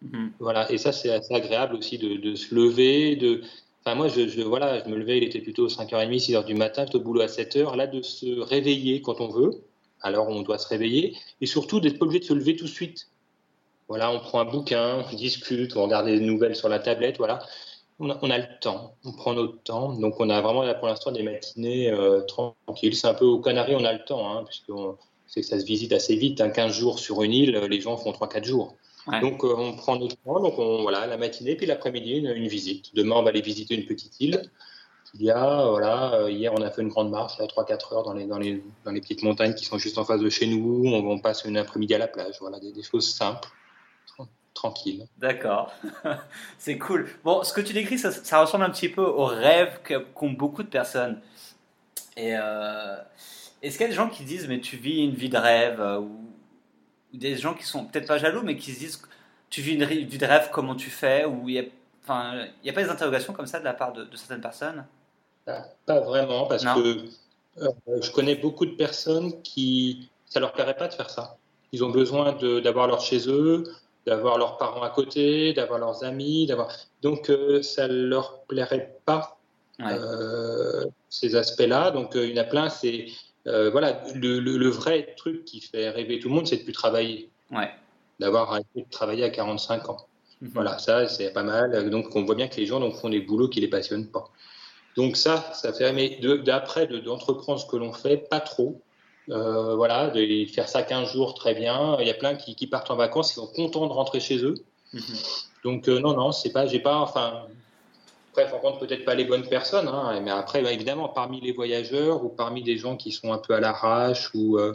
Mhm. Voilà, et ça, c'est assez agréable aussi de, se lever. De... Enfin, moi, je, voilà, je me levais, il était plutôt 5h30, 6h du matin, j'étais au boulot à 7h. Là, de se réveiller quand on veut, alors on doit se réveiller, et surtout d'être pas obligé de se lever tout de suite. Voilà, on prend un bouquin, on discute, on regarde des nouvelles sur la tablette, voilà. On a, le temps, on prend notre temps. Donc, on a vraiment là pour l'instant des matinées euh, tranquilles. C'est un peu aux Canaries, on a le temps, hein, puisque c'est que ça se visite assez vite. Hein, 15 jours sur une île, les gens font 3-4 jours. Donc euh, on prend notre temps, donc on, voilà, la matinée, puis l'après-midi, une, visite. Demain, on va aller visiter une petite île. Il y a, voilà, euh, hier, on a fait une grande marche, à 3-4 heures, dans les, dans, les, dans les petites montagnes qui sont juste en face de chez nous. On, passe une après-midi à la plage. Voilà, des, choses simples, tranquilles. D'accord, c'est cool. Bon, ce que tu décris, ça, ressemble un petit peu au rêve qu'ont beaucoup de personnes. Et est-ce qu'il y a des gens qui disent, mais tu vis une vie de rêve ou, des gens qui sont peut-être pas jaloux, mais qui se disent, tu vis une de rêve, comment tu fais Ou il y a, enfin, pas des interrogations comme ça de la part de, certaines personnes? Pas, vraiment, parce que je connais beaucoup de personnes qui, ça leur plairait pas de faire ça. Ils ont besoin d'avoir leur chez eux, d'avoir leurs parents à côté, d'avoir leurs amis, d'avoir. Donc euh, ça leur plairait pas euh, ces aspects-là. Donc euh, il y en a plein. C'est voilà le, vrai truc qui fait rêver tout le monde, c'est de plus travailler. Ouais. D'avoir arrêté de travailler à 45 ans. Mhm. Voilà, ça c'est pas mal. Donc on voit bien que les gens donc, font des boulots qui les passionnent pas. Donc ça, ça fait. Mais d'après d'entreprendre ce que l'on fait, pas trop. Euh, voilà, de faire ça 15 jours, très bien. Il y a plein qui, partent en vacances, ils sont contents de rentrer chez eux. Mhm. Donc euh, non, non, c'est pas, j'ai pas, enfin, après, on rencontre peut-être pas les bonnes personnes, hein, mais après, bah, évidemment, parmi les voyageurs ou parmi des gens qui sont un peu à l'arrache ou euh,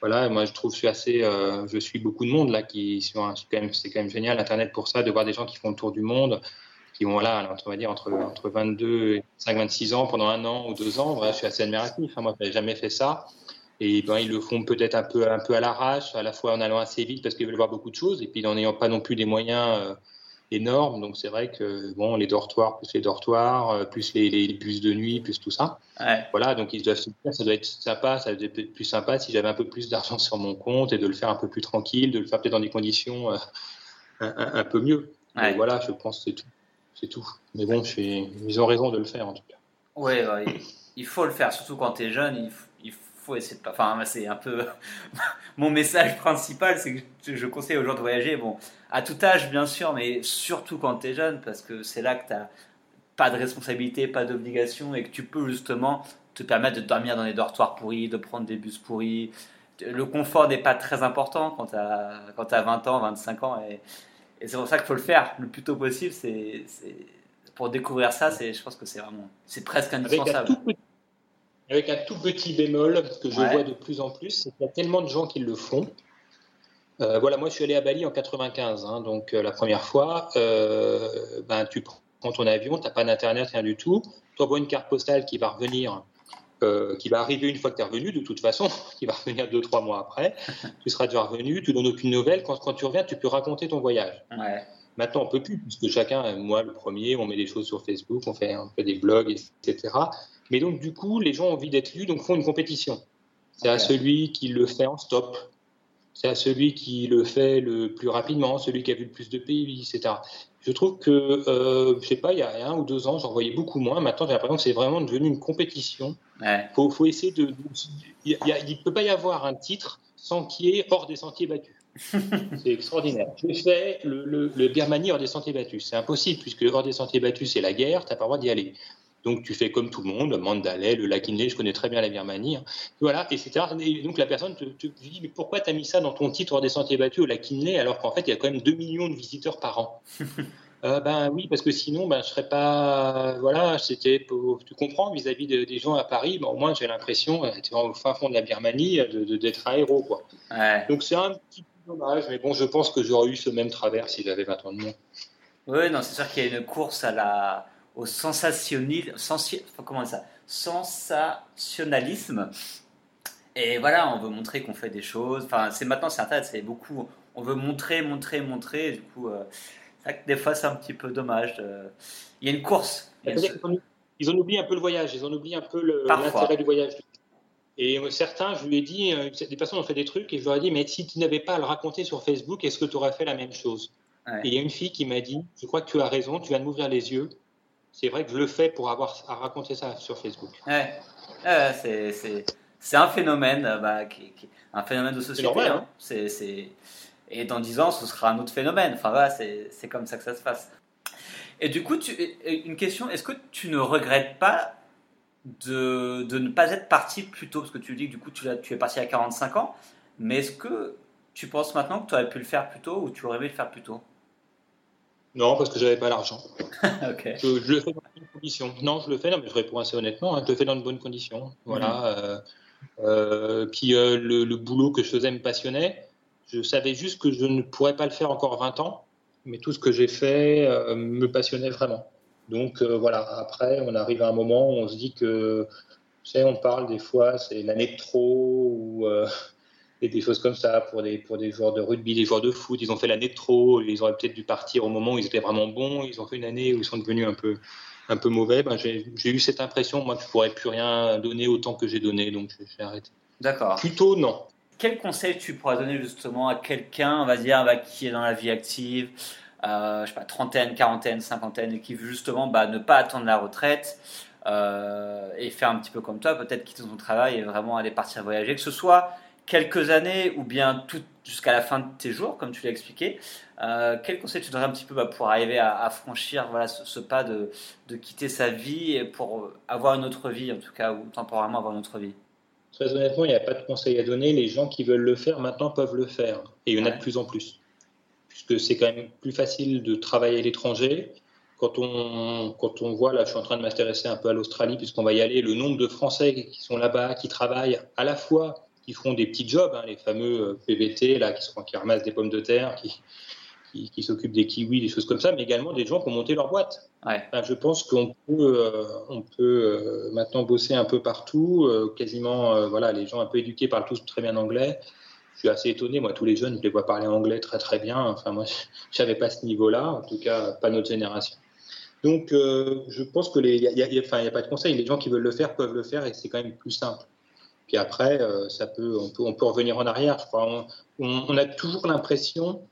voilà, moi je trouve je suis assez, je suis beaucoup de monde là qui c'est quand quand même génial Internet pour ça, de voir des gens qui font le tour du monde, qui vont là, on va dire entre entre 22 et 5, 26 ans pendant un an ou deux ans. je suis assez admiratif. Hein, moi, je n'avais jamais fait ça. Et ben, ils le font peut-être un peu, un peu à l'arrache, à la fois en allant assez vite parce qu'ils veulent voir beaucoup de choses, et puis en n'ayant pas non plus des moyens euh, énormes. Donc c'est vrai que bon, les dortoirs, plus les dortoirs, euh, plus les, les, bus de nuit, plus tout ça. Voilà, donc ils doivent se dire, ça doit être sympa, ça doit être plus sympa si j'avais un peu plus d'argent sur mon compte et de le faire un peu plus tranquille, de le faire peut-être dans des conditions euh, un, peu mieux. voilà, je pense que c'est tout. C'est tout. Mais bon, ils ont raison de le faire en tout cas. Oui, il faut le faire, surtout quand tu es jeune. Il faut faut essayer de pas. Enfin, c'est un peu mon message principal, c'est que je conseille aux gens de voyager. Bon, à tout âge, bien sûr, mais surtout quand tu es jeune, parce que c'est là que tu n'as pas de responsabilité, pas d'obligation, et que tu peux justement te permettre de dormir dans des dortoirs pourris, de prendre des bus pourris. Le confort n'est pas très important quand tu as, quand as 20 ans, 25 ans, et, et c'est pour ça qu'il faut le faire le plus tôt possible. C'est pour découvrir ça, je pense que c'est vraiment, c'est presque indispensable avec un tout petit bémol que je vois de plus en plus, c'est qu'il y a tellement de gens qui le font. Euh, voilà, moi je suis allé à Bali en 95, hein, donc euh, la première fois, euh, ben, tu prends ton avion, tu n'as pas d'internet, rien du tout, tu envoies une carte postale qui va revenir, qui va arriver une fois que tu es revenu, de toute façon, qui va revenir deux, trois mois après, tu seras déjà revenu, tu donnes aucune nouvelle, quand, quand tu reviens, tu peux raconter ton voyage. Maintenant, on peut plus, puisque chacun, moi le premier, on met des choses sur Facebook, on fait, on fait des blogs, etc. Mais donc, du coup, les gens ont envie d'être lus, donc font une compétition. C'est à celui qui le fait en stop. C'est à celui qui le fait le plus rapidement, celui qui a vu le plus de pays, etc. Je trouve que, euh, je sais pas, il y a un ou deux ans, j'en voyais beaucoup moins. Maintenant, j'ai l'impression que c'est vraiment devenu une compétition. Il faut, essayer de. Il ne peut pas y avoir un titre sans qu'il y ait hors des sentiers battus. c'est extraordinaire. Je fais le, le, le Birmanie hors des sentiers battus. C'est impossible, puisque hors des sentiers battus, c'est la guerre, tu n'as pas le droit d'y aller. Donc tu fais comme tout le monde, Mandalay, le lac Inle, je connais très bien la Birmanie, hein. voilà, etc. Et donc la personne te, dit mais pourquoi tu as mis ça dans ton titre des sentiers battus au lac Inle alors qu'en fait il y a quand même 2 millions de visiteurs par an? Euh, ben oui, parce que sinon, ben, je serais pas. Voilà, c'était. Tu comprends, vis-à-vis des gens à Paris, ben, au moins j'ai l'impression, euh, au fin fond de la Birmanie, d'être un héros. Quoi. Donc c'est un petit peu dommage, mais bon, je pense que j'aurais eu ce même travers si j'avais 20 ans de moins. Oui, non, c'est sûr qu'il y a une course à la au sensationnalisme, comment ça, sensationnalisme. Et voilà, on veut montrer qu'on fait des choses. Enfin, c'est maintenant, c'est Internet, c'est beaucoup. On veut montrer, montrer, montrer. du coup, euh, des fois, c'est un petit peu dommage. Il y a une course. Ils ont oublié un peu le voyage. Ils ont oublié un peu l'intérêt du voyage. Et euh, certains, je lui ai dit, euh, des personnes ont fait des trucs et je leur ai dit, mais si tu n'avais pas à le raconter sur Facebook, est-ce que tu aurais fait la même chose? Et il y a une fille qui m'a dit, je crois que tu as raison, tu viens de m'ouvrir les yeux c'est vrai que je le fais pour avoir à raconter ça sur Facebook. Ouais, c'est un phénomène, euh, bah, qui, un phénomène de société. C'est normal. Hein. C'est Et dans 10 ans, ce sera un autre phénomène. Enfin voilà, c'est comme ça que ça se passe. Et du coup, tu, une question, est-ce que tu ne regrettes pas de, de, ne pas être parti plus tôt? Parce que tu dis que du coup, tu, tu es parti à 45 ans. Mais est-ce que tu penses maintenant que tu aurais pu le faire plus tôt ou tu aurais aimé le faire plus tôt? Non, parce que j'avais pas l'argent. je, le fais dans de bonnes conditions. Non, je le fais, non, mais je réponds assez honnêtement, hein, je le fais dans de bonnes conditions. Voilà. Euh, euh, puis euh, le, boulot que je faisais me passionnait. Je savais juste que je ne pourrais pas le faire encore 20 ans, mais tout ce que j'ai fait me passionnait vraiment. Donc voilà, après, on arrive à un moment où on se dit que Tu sais, on parle des fois, c'est l'année de trop ou et des choses comme ça pour des, pour des joueurs de rugby, des joueurs de foot. Ils ont fait l'année de trop, ils auraient peut-être dû partir au moment où ils étaient vraiment bons. Ils ont fait une année où ils sont devenus un peu, un peu mauvais. Ben, j'ai eu cette impression, moi, que je ne pourrais plus rien donner autant que j'ai donné, donc j'ai arrêté. D'accord. Plutôt non. Quel conseil tu pourrais donner justement à quelqu'un, on va dire, bah, qui est dans la vie active, euh, je sais pas, trentaine, quarantaine, cinquantaine, et qui veut justement bah, ne pas attendre la retraite euh, et faire un petit peu comme toi, peut-être quitter son travail et vraiment aller partir voyager, que ce soit quelques années ou bien tout jusqu'à la fin de tes jours, comme tu l'as expliqué. Euh, quel conseil tu donnerais un petit peu bah, pour arriver à, franchir voilà, ce, pas de, de, quitter sa vie et pour avoir une autre vie, en tout cas, ou temporairement avoir une autre vie? Très honnêtement, il n'y a pas de conseil à donner. Les gens qui veulent le faire maintenant peuvent le faire. Et il y en a de plus en plus. Puisque c'est quand même plus facile de travailler à l'étranger. Quand on, quand on voit, là, je suis en train de m'intéresser un peu à l'Australie, puisqu'on va y aller, le nombre de Français qui sont là-bas, qui travaillent à la fois qui font des petits jobs, hein, les fameux euh, PVT, là, qui, sont, qui ramassent des pommes de terre, qui, qui, s'occupent des kiwis, des choses comme ça, mais également des gens qui ont monté leur boîte. je pense qu'on peut, euh, on peut euh, maintenant bosser un peu partout, quasiment, voilà, les gens un peu éduqués parlent tous très bien anglais. Je suis assez étonné, moi, tous les jeunes, je les vois parler anglais très très bien. Enfin, moi, je n'avais pas ce niveau-là, en tout cas, pas notre génération. Donc, je pense que il n'y a, a, pas de conseil. Les gens qui veulent le faire peuvent le faire et c'est quand même plus simple. Puis après, euh, ça peut, on, peut, on peut revenir en arrière. Je crois. On, a toujours l'impression.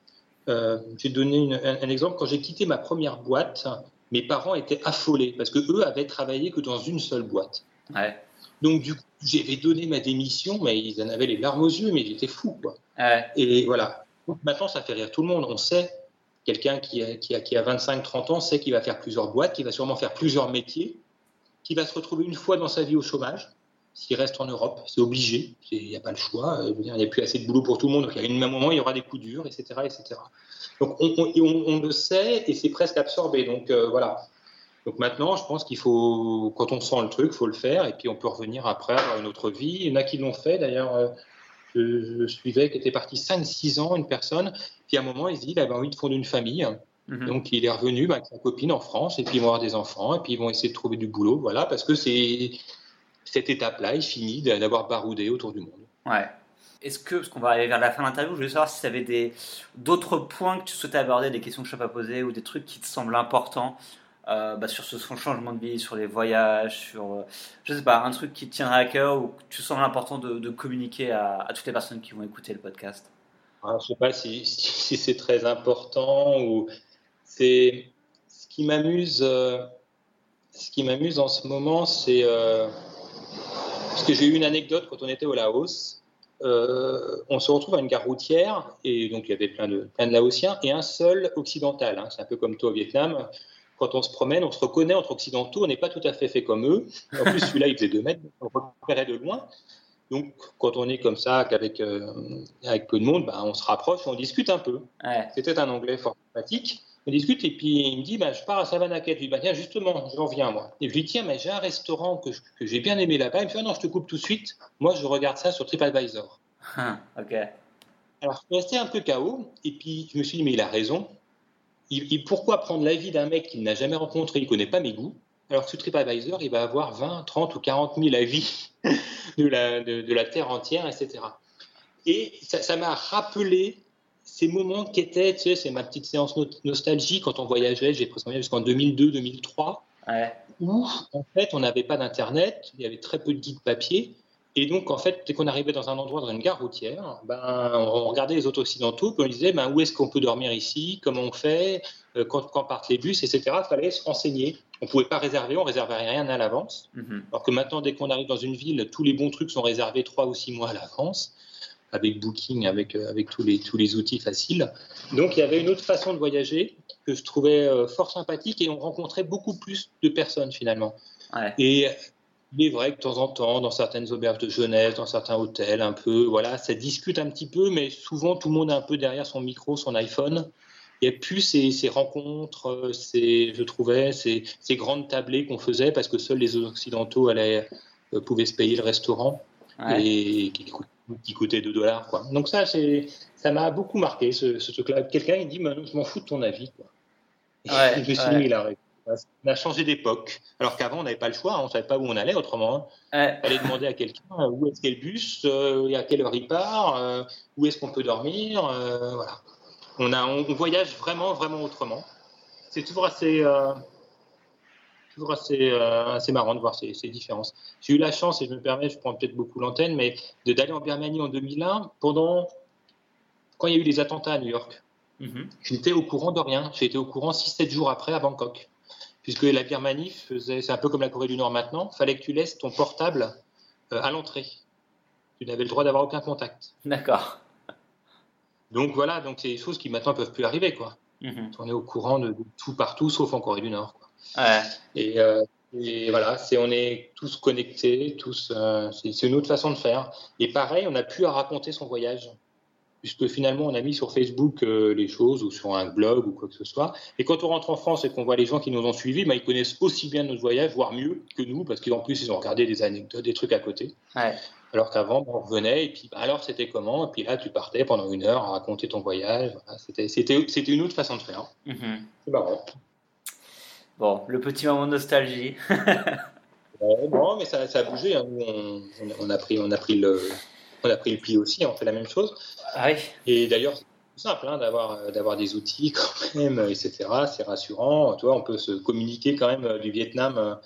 Euh, j'ai donné un, exemple. Quand j'ai quitté ma première boîte, mes parents étaient affolés parce que eux avaient travaillé que dans une seule boîte. Ouais. Donc du coup, j'avais donné ma démission, mais ils en avaient les larmes aux yeux, mais j'étais fou, quoi. Ouais. Et voilà. maintenant, ça fait rire tout le monde. On sait, quelqu'un qui a, qui a, qui a 25-30 ans sait qu'il va faire plusieurs boîtes, qu'il va sûrement faire plusieurs métiers, qu'il va se retrouver une fois dans sa vie au chômage, s'il reste en Europe. C'est obligé, il n'y a pas le choix. Euh, il n'y a plus assez de boulot pour tout le monde, donc a un moment, il y aura des coups durs, etc. etc. Donc on, on, le sait et c'est presque absorbé. Donc euh, voilà. Donc maintenant, je pense qu'il faut, quand on sent le truc, il faut le faire et puis on peut revenir après à une autre vie. Il y en a qui l'ont fait d'ailleurs. Euh, je, suivais qui était parti 5-6 ans, une personne, puis à un moment, il se dit il avait envie de fonder une famille. Mhm. Donc il est revenu bah, avec sa copine en France et puis ils vont avoir des enfants et puis ils vont essayer de trouver du boulot. Voilà, parce que c'est cette étape-là est finie d'avoir baroudé autour du monde. Ouais. Est-ce que, parce qu'on va aller vers la fin de l'interview, je voulais savoir si tu avais d'autres points que tu souhaitais aborder, des questions que je n'ai pas posées ou des trucs qui te semblent importants euh, bah, sur ce changement de vie, sur les voyages, sur, euh, je sais pas, un truc qui te tiendrait à cœur ou que tu sembles important de, communiquer à, toutes les personnes qui vont écouter le podcast? Ah, Je ne sais pas si, si, c'est très important ou c'est ce qui m'amuse. Euh, ce qui m'amuse en ce moment, c'est parce que j'ai eu une anecdote quand on était au Laos. Euh, on se retrouve à une gare routière et donc il y avait plein de, plein de Laotiens et un seul occidental. Hein. c'est un peu comme toi au Vietnam. Quand on se promène, on se reconnaît entre occidentaux, on n'est pas tout à fait fait comme eux. En plus, celui-là, il faisait deux mètres, on repérait de loin. Donc, quand on est comme ça, avec, euh, avec peu de monde, bah, on se rapproche on discute un peu. C'était un anglais fort sympathique on discute et puis il me dit bah, Je pars à Savanaket. Je lui dis bah, Tiens, justement, j'en viens moi. Et je lui dis Tiens, mais j'ai un restaurant que, j'ai bien aimé là-bas. Il me fait ah, Non, je te coupe tout de suite. Moi, je regarde ça sur TripAdvisor. Ah, ok. Alors, je suis resté un peu KO. Et puis, je me suis dit Mais il a raison. Il, pourquoi prendre l'avis d'un mec qu'il n'a jamais rencontré Il ne connaît pas mes goûts. Alors que sur TripAdvisor, il va avoir 20, 30 ou 40 000 avis de la, de, la terre entière, etc. Et ça m'a rappelé ces moments qui étaient, tu sais, c'est ma petite séance nostalgie quand on voyageait, j'ai presque jusqu'en 2002-2003, où en fait on n'avait pas d'internet, il y avait très peu de guides papier, et donc en fait dès qu'on arrivait dans un endroit, dans une gare routière, ben, on regardait les autres occidentaux, puis on disait ben, où est-ce qu'on peut dormir ici, comment on fait, euh, quand, quand, partent les bus, etc. Il fallait se renseigner. On ne pouvait pas réserver, on réservait rien à l'avance. Mm-hmm. Alors que maintenant, dès qu'on arrive dans une ville, tous les bons trucs sont réservés trois ou six mois à l'avance avec Booking, avec, euh, avec tous, les, tous les outils faciles. Donc il y avait une autre façon de voyager que je trouvais euh, fort sympathique et on rencontrait beaucoup plus de personnes finalement. Et il est vrai que de temps en temps, dans certaines auberges de jeunesse, dans certains hôtels, un peu, voilà, ça discute un petit peu, mais souvent tout le monde est un peu derrière son micro, son iPhone. Il n'y a plus ces, ces, rencontres, euh, ces, je trouvais, ces, ces grandes tablées qu'on faisait parce que seuls les Occidentaux allaient, pouvaient se payer le restaurant et qui qui coûtait 2 dollars. Quoi. Donc ça, ça m'a beaucoup marqué, ce, truc-là. Quelqu'un, il dit, je m'en fous de ton avis. Quoi. Ouais, je me suis mis, il a On a changé d'époque. Alors qu'avant, on n'avait pas le choix, hein. on ne savait pas où on allait autrement. Hein. Aller demander à quelqu'un euh, où est-ce qu'est le bus, euh, et à quelle heure il part, euh, où est-ce qu'on peut dormir. voilà. On, a, on, voyage vraiment, vraiment autrement. C'est toujours assez, toujours assez, assez marrant de voir ces, ces différences. J'ai eu la chance, et je me permets, je prends peut-être beaucoup l'antenne, mais d'aller en Birmanie en 2001 pendant quand il y a eu les attentats à New York. Mhm. Je n'étais au courant de rien. J'ai été au courant 6-7 jours après à Bangkok. Puisque la Birmanie faisait, c'est un peu comme la Corée du Nord maintenant, fallait que tu laisses ton portable euh, à l'entrée. Tu n'avais le droit d'avoir aucun contact. D'accord. Donc voilà, donc c'est des choses qui maintenant peuvent plus arriver, quoi. Mhm. On est au courant de, tout partout, sauf en Corée du Nord. Ouais. Euh, et, voilà, c'est on est tous connectés, tous. Euh, c'est une autre façon de faire. Et pareil, on a pu à raconter son voyage puisque finalement on a mis sur Facebook euh, les choses ou sur un blog ou quoi que ce soit. Et quand on rentre en France et qu'on voit les gens qui nous ont suivis, bah, ils connaissent aussi bien notre voyage, voire mieux que nous, parce qu'en plus ils ont regardé des anecdotes, des trucs à côté. Alors qu'avant, on revenait et puis bah, alors c'était comment? Et puis là, tu partais pendant une heure à raconter ton voyage. c'était, une autre façon de faire. Mm-hmm. C'est marrant. Bon, le petit moment de nostalgie. non, mais ça, a bougé. Hein. on, a pris, on a pris le on a pris le pli aussi, on fait la même chose. Ah Et d'ailleurs, c'est simple hein, d'avoir, d'avoir des outils quand même, etc. C'est rassurant. Tu vois, on peut se communiquer quand même du Vietnam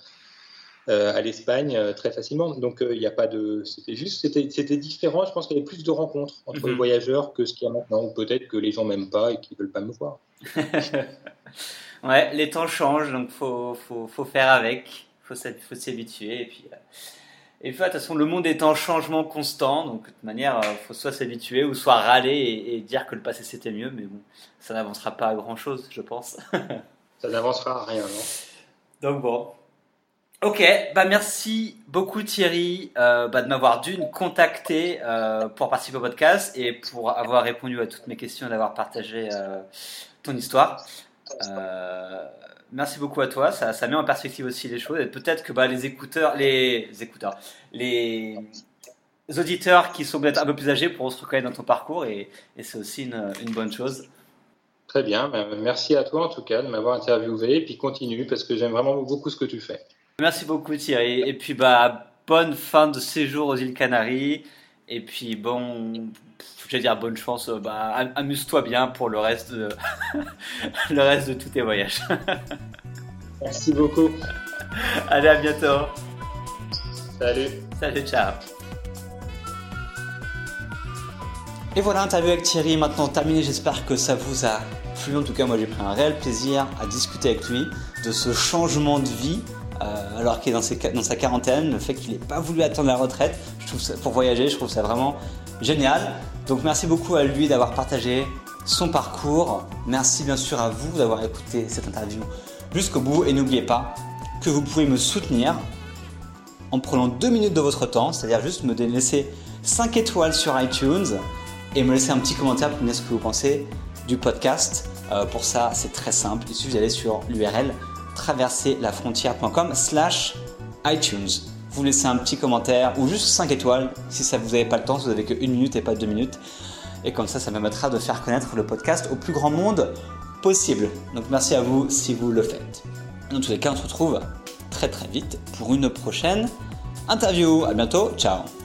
euh, à l'Espagne euh, très facilement. Donc il n'y a pas de. C'était juste, c'était, c'était différent. Je pense qu'il y avait plus de rencontres entre les mhm. voyageurs que ce qu'il y a maintenant. Ou peut-être que les gens m'aiment pas et qu'ils veulent pas me voir. ouais, les temps changent, donc faut, faut, faut faire avec. Faut, faut s'habituer et puis. Euh, et puis, de toute façon, le monde est en changement constant, donc de toute manière, il euh, faut soit s'habituer ou soit râler et, dire que le passé c'était mieux, mais bon, ça n'avancera pas à grand chose, je pense. ça n'avancera à rien, non? Donc bon. Ok, bah merci beaucoup Thierry euh, bah, de m'avoir d'une contacté euh, pour participer au podcast et pour avoir répondu à toutes mes questions et d'avoir partagé ton histoire. Merci beaucoup à toi. Ça, ça met en perspective aussi les choses. Et peut-être que bah, les écouteurs, les écouteurs, les auditeurs qui sont peut-être un peu plus âgés pourront se reconnaître dans ton parcours et, c'est aussi une, bonne chose. Très bien. Ben, merci à toi en tout cas de m'avoir interviewé et puis continue parce que j'aime vraiment beaucoup ce que tu fais. Merci beaucoup Thierry. Et puis bah bonne fin de séjour aux îles Canaries. Et puis bon, je vais dire bonne chance, euh, bah, amuse-toi bien pour le reste de, le reste de tous tes voyages. Merci beaucoup. Allez, à bientôt. Salut. Salut, ciao. Et voilà, interview avec Thierry maintenant terminé. J'espère que ça vous a plu. En tout cas, moi j'ai pris un réel plaisir à discuter avec lui de ce changement de vie euh, alors qu'il est dans, sa quarantaine, le fait qu'il n'ait pas voulu attendre la retraite. Pour voyager, je trouve ça vraiment génial. Donc merci beaucoup à lui d'avoir partagé son parcours. Merci bien sûr à vous d'avoir écouté cette interview jusqu'au bout. Et n'oubliez pas que vous pouvez me soutenir en prenant deux minutes de votre temps, c'est-à-dire juste me laisser 5 étoiles sur iTunes et me laisser un petit commentaire pour me dire ce que vous pensez du podcast. Euh, pour ça, c'est très simple. Il suffit d'aller sur l'URL traverserlafrontière.com slash iTunes vous laissez un petit commentaire ou juste 5 étoiles si ça vous n'avez pas le temps, si vous n'avez que une minute et pas deux minutes. Et comme ça, ça permettra de faire connaître le podcast au plus grand monde possible. Donc merci à vous si vous le faites. Dans tous les cas, on se retrouve très très vite pour une prochaine interview. À bientôt, ciao